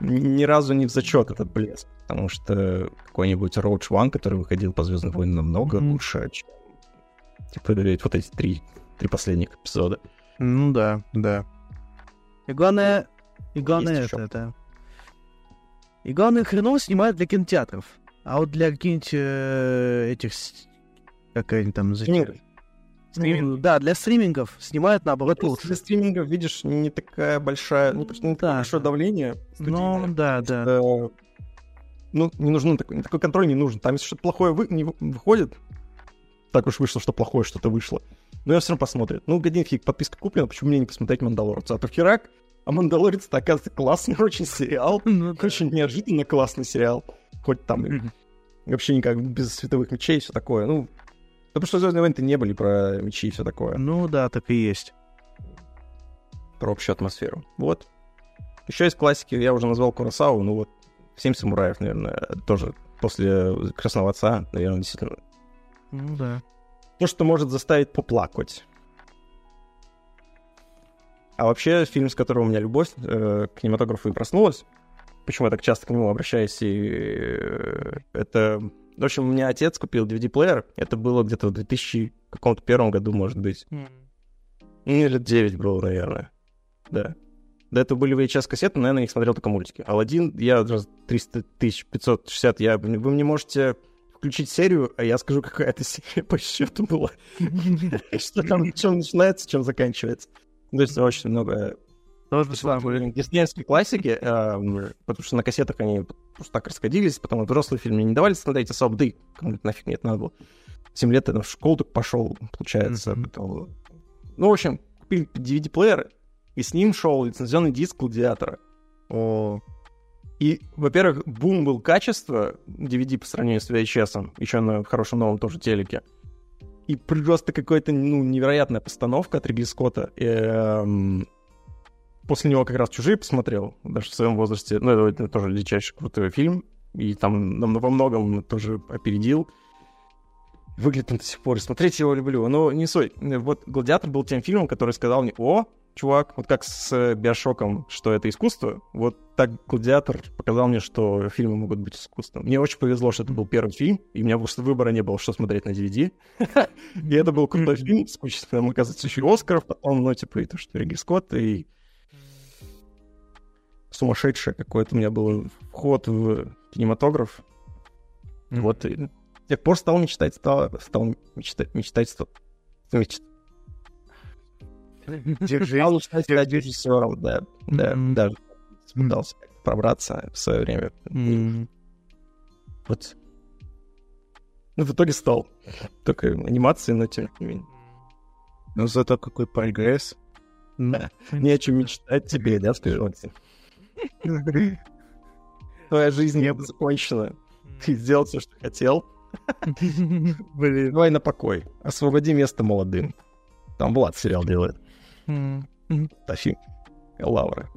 ни разу не в зачет этот блеск, потому что какой-нибудь Roach One, который выходил по Звездным войнам, намного mm-hmm. лучше, чем Поговорить вот эти три, три последних эпизода. Ну да, да. И главное, и главное Есть это, это... И главное, хреново снимают для кинотеатров. А вот для каких-нибудь э, этих... Как они там... за- Стримингов. Ну, Да, для стримингов снимают наоборот Просто лучше. Для стриминга, видишь, не такая большая, не, просто не такое Да. большое давление. Ну, да, да. Э, ну, не нужен такой, такой контроль не нужен. Там, если что-то плохое вы, не вы- выходит, так уж вышло, что плохое что-то вышло. Но я все равно посмотрю. Ну, годин фиг, подписка куплена, почему мне не посмотреть «Мандалорца»? А то херак, а «Мандалорец»-то, оказывается, классный очень сериал. Ну. Очень неожиданно классный сериал. Хоть там и вообще никак без световых мечей и все такое. Ну, потому что «Звездные войны» не были про мечи и все такое. Ну да, так и есть. про общую атмосферу. Вот. Еще из классики я уже назвал Курасаву, ну вот «Семь самураев», наверное, тоже после «Красного отца», наверное, действительно. Ну да. То, что может заставить поплакать. А вообще, фильм, с которого у меня любовь э, к кинематографу и проснулась, почему я так часто к нему обращаюсь, и э, это... В общем, у меня отец купил DVD-плеер, это было где-то в 2000 каком-то первом году, может быть. Ну, мне лет 9 было, наверное. Да. До этого были VHS-кассеты, но я них смотрел только мультики. Алладин, я раз 300 тысяч 560, я, вы мне можете включить серию, а я скажу, какая это серия по счету была. Что там, чем начинается, чем заканчивается. То есть очень много Тоже самое. диснеевской классики, эм, потому что на кассетах они просто так расходились, потом и взрослые фильмы не давали смотреть особо, да и кому нафиг нет надо было. Семь лет я в школу только пошел, получается. Мгм. потом- Ну, в общем, купили DVD-плеер, и с ним шел лицензионный диск «Гладиатора». О, И, во-первых, бум был качества DVD по сравнению с VHS, еще на хорошем новом тоже телеке. И просто какая-то, ну, невероятная постановка от Ридли Скотта. Эм, после него как раз «Чужие» посмотрел, даже в своем возрасте. Ну, это, это тоже дичайший крутой фильм. И там во многом тоже опередил. Выглядит он до сих пор. Смотреть его люблю. Но не суть. Вот «Гладиатор» был тем фильмом, который сказал мне, о, чувак, вот как с э, Биошоком, что это искусство, вот так «Гладиатор» показал мне, что фильмы могут быть искусством. Мне очень повезло, что это был первый фильм, и у меня просто выбора не было, что смотреть на DVD. И это был крутой фильм, с кучей, там, оказывается, еще и Оскаров потом, ну, типа, и то, что Ридли Скотт, и сумасшедшее какой-то у меня был вход в кинематограф. Вот, и с тех пор стал мечтать, стал, стал мечтать, мечтать, стал, меч- Держи. стал мечтать стать режиссером, да, да, даже пытался пробраться в свое время. Вот. Ну, в итоге стал. Только анимации, но тем не менее. Ну зато какой прогресс. Да. Не о чем мечтать тебе, да, скажи, Максим? Твоя жизнь Я не закончена. Ты сделал все, что хотел. Блин. Давай на покой. Освободи место молодым. Там Влад сериал делает. М. Тафи. Лавра.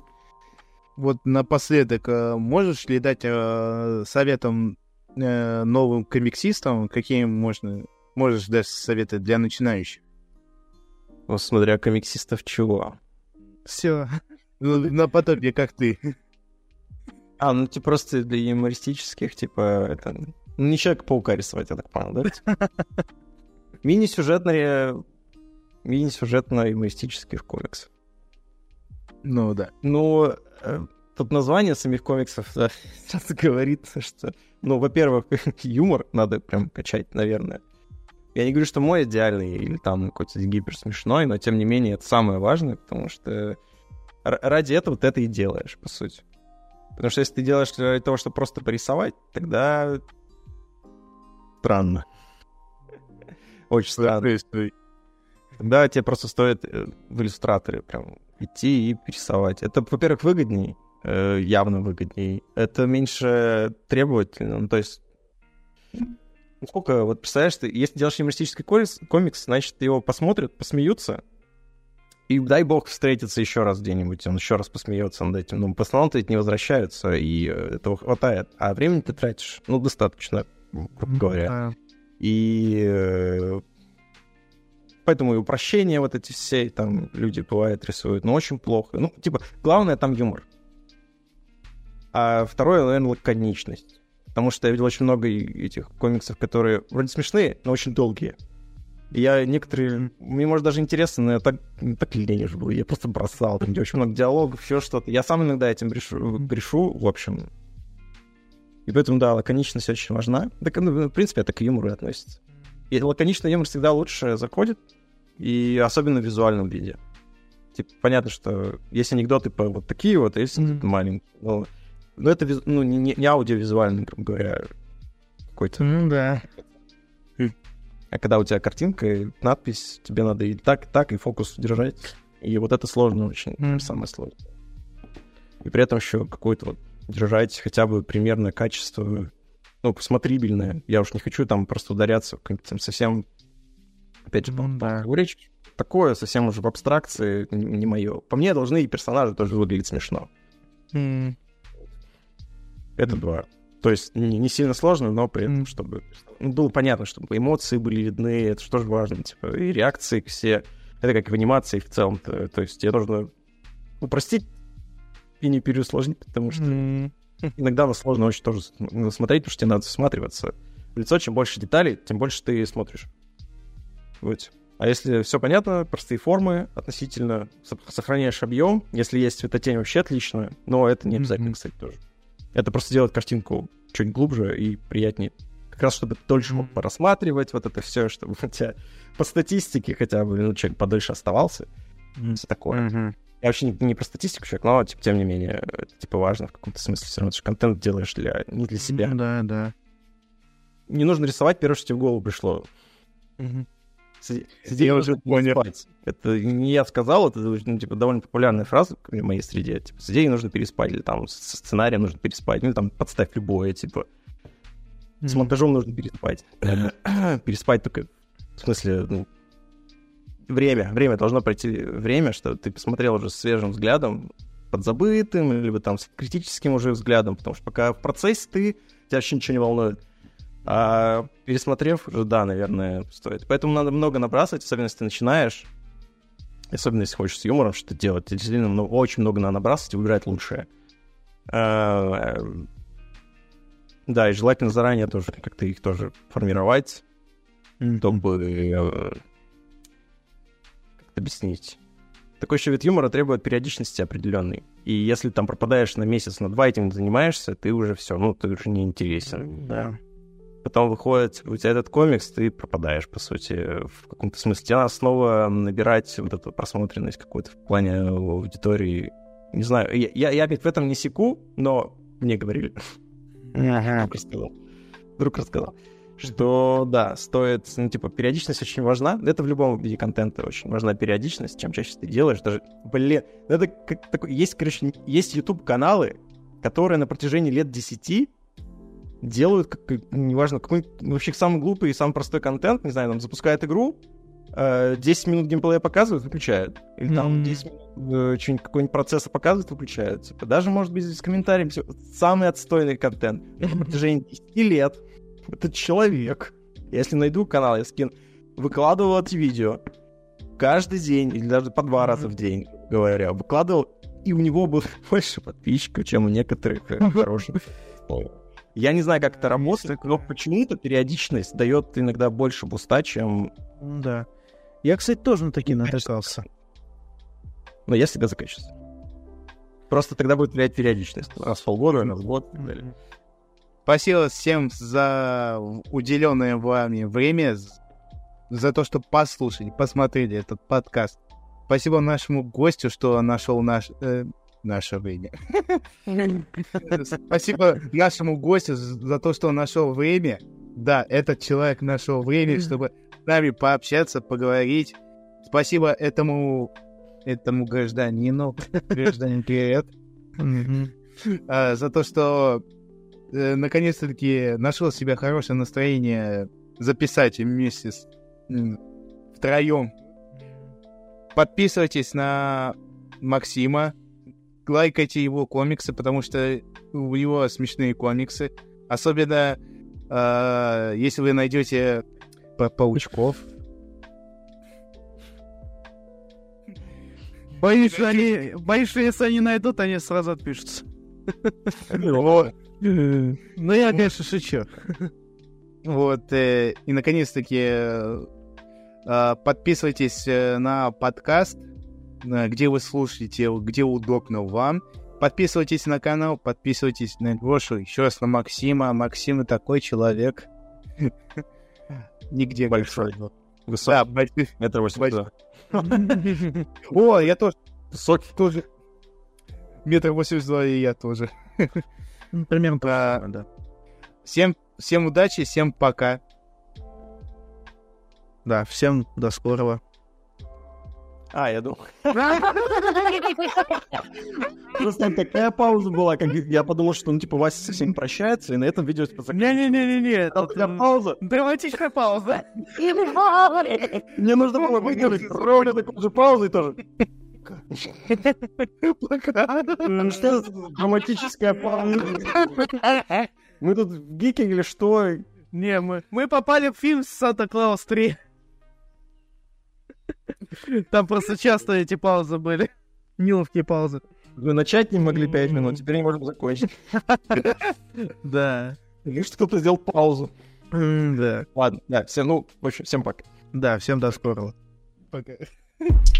Вот напоследок, э, можешь ли дать э, советом э, новым комиксистам, какие можно, можешь дать советы для начинающих? Ну, смотря комиксистов чего. Все. Наподобие, как ты. А, ну, типа, просто для юмористических, типа, это... Ну, не Человека-паука рисовать, я так понял, да? Мини-сюжетные... Мини-сюжетно-юмористических комиксов. Ну да. Ну, э, тут название самих комиксов да, сразу говорит, что, ну, во-первых, юмор надо прям качать, наверное. Я не говорю, что мой идеальный или там какой-то гипер смешной, но тем не менее это самое важное, потому что ради этого ты это и делаешь, по сути. Потому что если ты делаешь ради того, чтобы просто порисовать, тогда странно. Очень странно. Соответствуй. Да, тебе просто стоит э, в иллюстраторе прям идти и рисовать. Это, во-первых, выгодней, э, явно выгодней. Это меньше требовательно. Ну, то есть, ну, сколько, вот представляешь, ты, если делаешь юмористический комикс, комикс, значит, его посмотрят, посмеются, и дай бог встретиться еще раз где-нибудь, он еще раз посмеется над этим. Ну, основном-то ведь не возвращаются, и э, этого хватает. А времени ты тратишь, ну, достаточно, грубо говоря. Да. И поэтому и упрощения вот эти все, там люди бывает рисуют, но очень плохо. Ну, типа, главное там юмор. А второе, наверное, лаконичность. Потому что я видел очень много этих комиксов, которые вроде смешные, но очень долгие. Я некоторые... Мне, может, даже интересно, но я так, так лень уже был. Я просто бросал. Там, где очень много диалогов, все что-то. Я сам иногда этим грешу, грешу, в общем. И поэтому, да, лаконичность очень важна. Так, ну, в принципе, это к юмору и относится. И лаконичный юмор всегда лучше заходит, и особенно в визуальном виде. Типа, понятно, что есть анекдоты по вот такие вот, а есть mm-hmm. маленькие. Но, но это ну, не, не аудиовизуальный, грубо говоря, какой-то. Ну да. А когда у тебя картинка и надпись, тебе надо и так, и так, и фокус держать. И вот это сложно очень, mm. самое сложное. И при этом еще какое-то вот держать хотя бы примерное качество, ну, смотрибельное. Я уж не хочу там просто ударяться в там совсем, опять же, mm, да. речь такое совсем уже в абстракции, не, мое. По мне должны и персонажи тоже выглядеть смешно. Mm. Это mm. два. То есть не, не сильно сложно, но при этом, чтобы ну, было понятно, чтобы эмоции были видны, это что же важно, типа, и реакции все. Это как в анимации в целом. -то. то есть тебе нужно упростить и не переусложнить, потому что mm. иногда на сложно очень тоже смотреть, потому что тебе надо всматриваться. В лицо, чем больше деталей, тем больше ты смотришь. Вот. А если все понятно, простые формы относительно, сохраняешь объем, если есть цветотень, вообще отлично, но это не обязательно, mm-hmm. кстати, тоже. Это просто делает картинку чуть глубже и приятнее. Как раз, чтобы дольше мог порассматривать вот это все, чтобы у тебя по статистике хотя бы ну, человек подольше оставался. Mm-hmm. Все такое. Mm-hmm. Я вообще не, не про статистику человек, но типа, тем не менее, это типа важно в каком-то смысле. Все равно ты же контент делаешь для, не для себя. Mm-hmm, да, да. Не нужно рисовать первое, что тебе в голову пришло. Mm-hmm. Я уже понял. Это не я сказал, это ну, типа довольно популярная фраза в моей среде. Типа, с идеей нужно переспать, или там со сценарием нужно переспать, ну, там подставь любое, типа. С монтажом нужно переспать. переспать только, в смысле, ну, время, время, должно пройти время, что ты посмотрел уже с свежим взглядом, подзабытым, либо там с критическим уже взглядом, потому что пока в процессе ты, тебя вообще ничего не волнует. А пересмотрев, да, наверное, стоит. Поэтому надо много набрасывать, особенно если ты начинаешь. Особенно если хочешь с юмором что-то делать. Действительно, много, очень много надо набрасывать и выбирать лучшее. А, да, и желательно заранее тоже как-то их тоже формировать, чтобы э, как объяснить. Такой еще вид юмора требует периодичности определенной. И если там пропадаешь на месяц, на два этим занимаешься, ты уже все, ну, ты уже не интересен. Да потом выходит у тебя этот комикс, ты пропадаешь, по сути, в каком-то смысле. Тебе надо снова набирать вот эту просмотренность какую-то в плане аудитории. Не знаю, я, я, я в этом не секу, но мне говорили. Ага. Друг рассказал. Друг рассказал. Что, да, стоит, ну, типа, периодичность очень важна. Это в любом виде контента очень важна периодичность. Чем чаще ты делаешь, даже, блин, это как такой, есть, короче, есть YouTube-каналы, которые на протяжении лет 10 делают, как, неважно, какой вообще самый глупый и самый простой контент, не знаю, там запускают игру, 10 э, минут геймплея показывают, выключают. Или там 10 минут э, какой-нибудь процесса показывают, выключают. Типа, даже, может быть, с комментарием все. Самый отстойный контент. На протяжении 10 лет этот человек, если найду канал, я скину, выкладывал эти видео каждый день, или даже по два раза в день, говоря, выкладывал, и у него было больше подписчиков, чем у некоторых хороших я не знаю, как это работает, но почему-то периодичность дает иногда больше буста, чем... Да. Я, кстати, тоже на такие натыкался. Но я всегда за качество. Просто тогда будет влиять периодичность. Раз в полгода, раз в год и так далее. Спасибо всем за уделенное вами время, за то, что послушали, посмотрели этот подкаст. Спасибо нашему гостю, что нашел наш, э, наше время. Спасибо нашему гостю за то, что он нашел время. Да, этот человек нашел время, чтобы с нами пообщаться, поговорить. Спасибо этому этому гражданину, гражданин, привет, а, за то, что э, наконец-таки нашел себе хорошее настроение записать вместе с втроем. Подписывайтесь на Максима, лайкайте его комиксы, потому что у него смешные комиксы. Особенно, э, если вы найдете па паучков. Боюсь, что они, боюсь, что если они найдут, они сразу отпишутся. Ну, я, конечно, шучу. Вот, э, и наконец-таки э, Э, подписывайтесь э, на подкаст, где вы слушаете, где удобно вам. Подписывайтесь на канал, подписывайтесь на Гошу, еще раз на Максима. Максим такой человек. Нигде. Большой. Да, Высокий. большой. Метр восемьдесят. О, я тоже, Высокий. тоже. Метр восемьдесят два, и я тоже. Ну, Примерно Да. самое, да. Всем, всем удачи, всем пока. Да, всем до скорого. А, я думал. Просто там такая пауза была, как я подумал, что, ну, типа, Вася со всеми прощается, и на этом видео типа, заканчивается. Не-не-не-не, Там такая пауза. Драматичная пауза. Мне нужно было выделить ровно такую же паузу и тоже. Ну, Что драматическая пауза? Мы тут в гике или что? Не, мы, мы попали в фильм «Санта-Клаус 3». Там просто часто эти паузы были. Неловкие паузы. Мы начать не могли 5 минут, теперь не можем закончить. Да. Лишь кто-то сделал паузу. Да. Ладно, да, всем, ну, в общем, всем пока. Да, всем до скорого. Пока.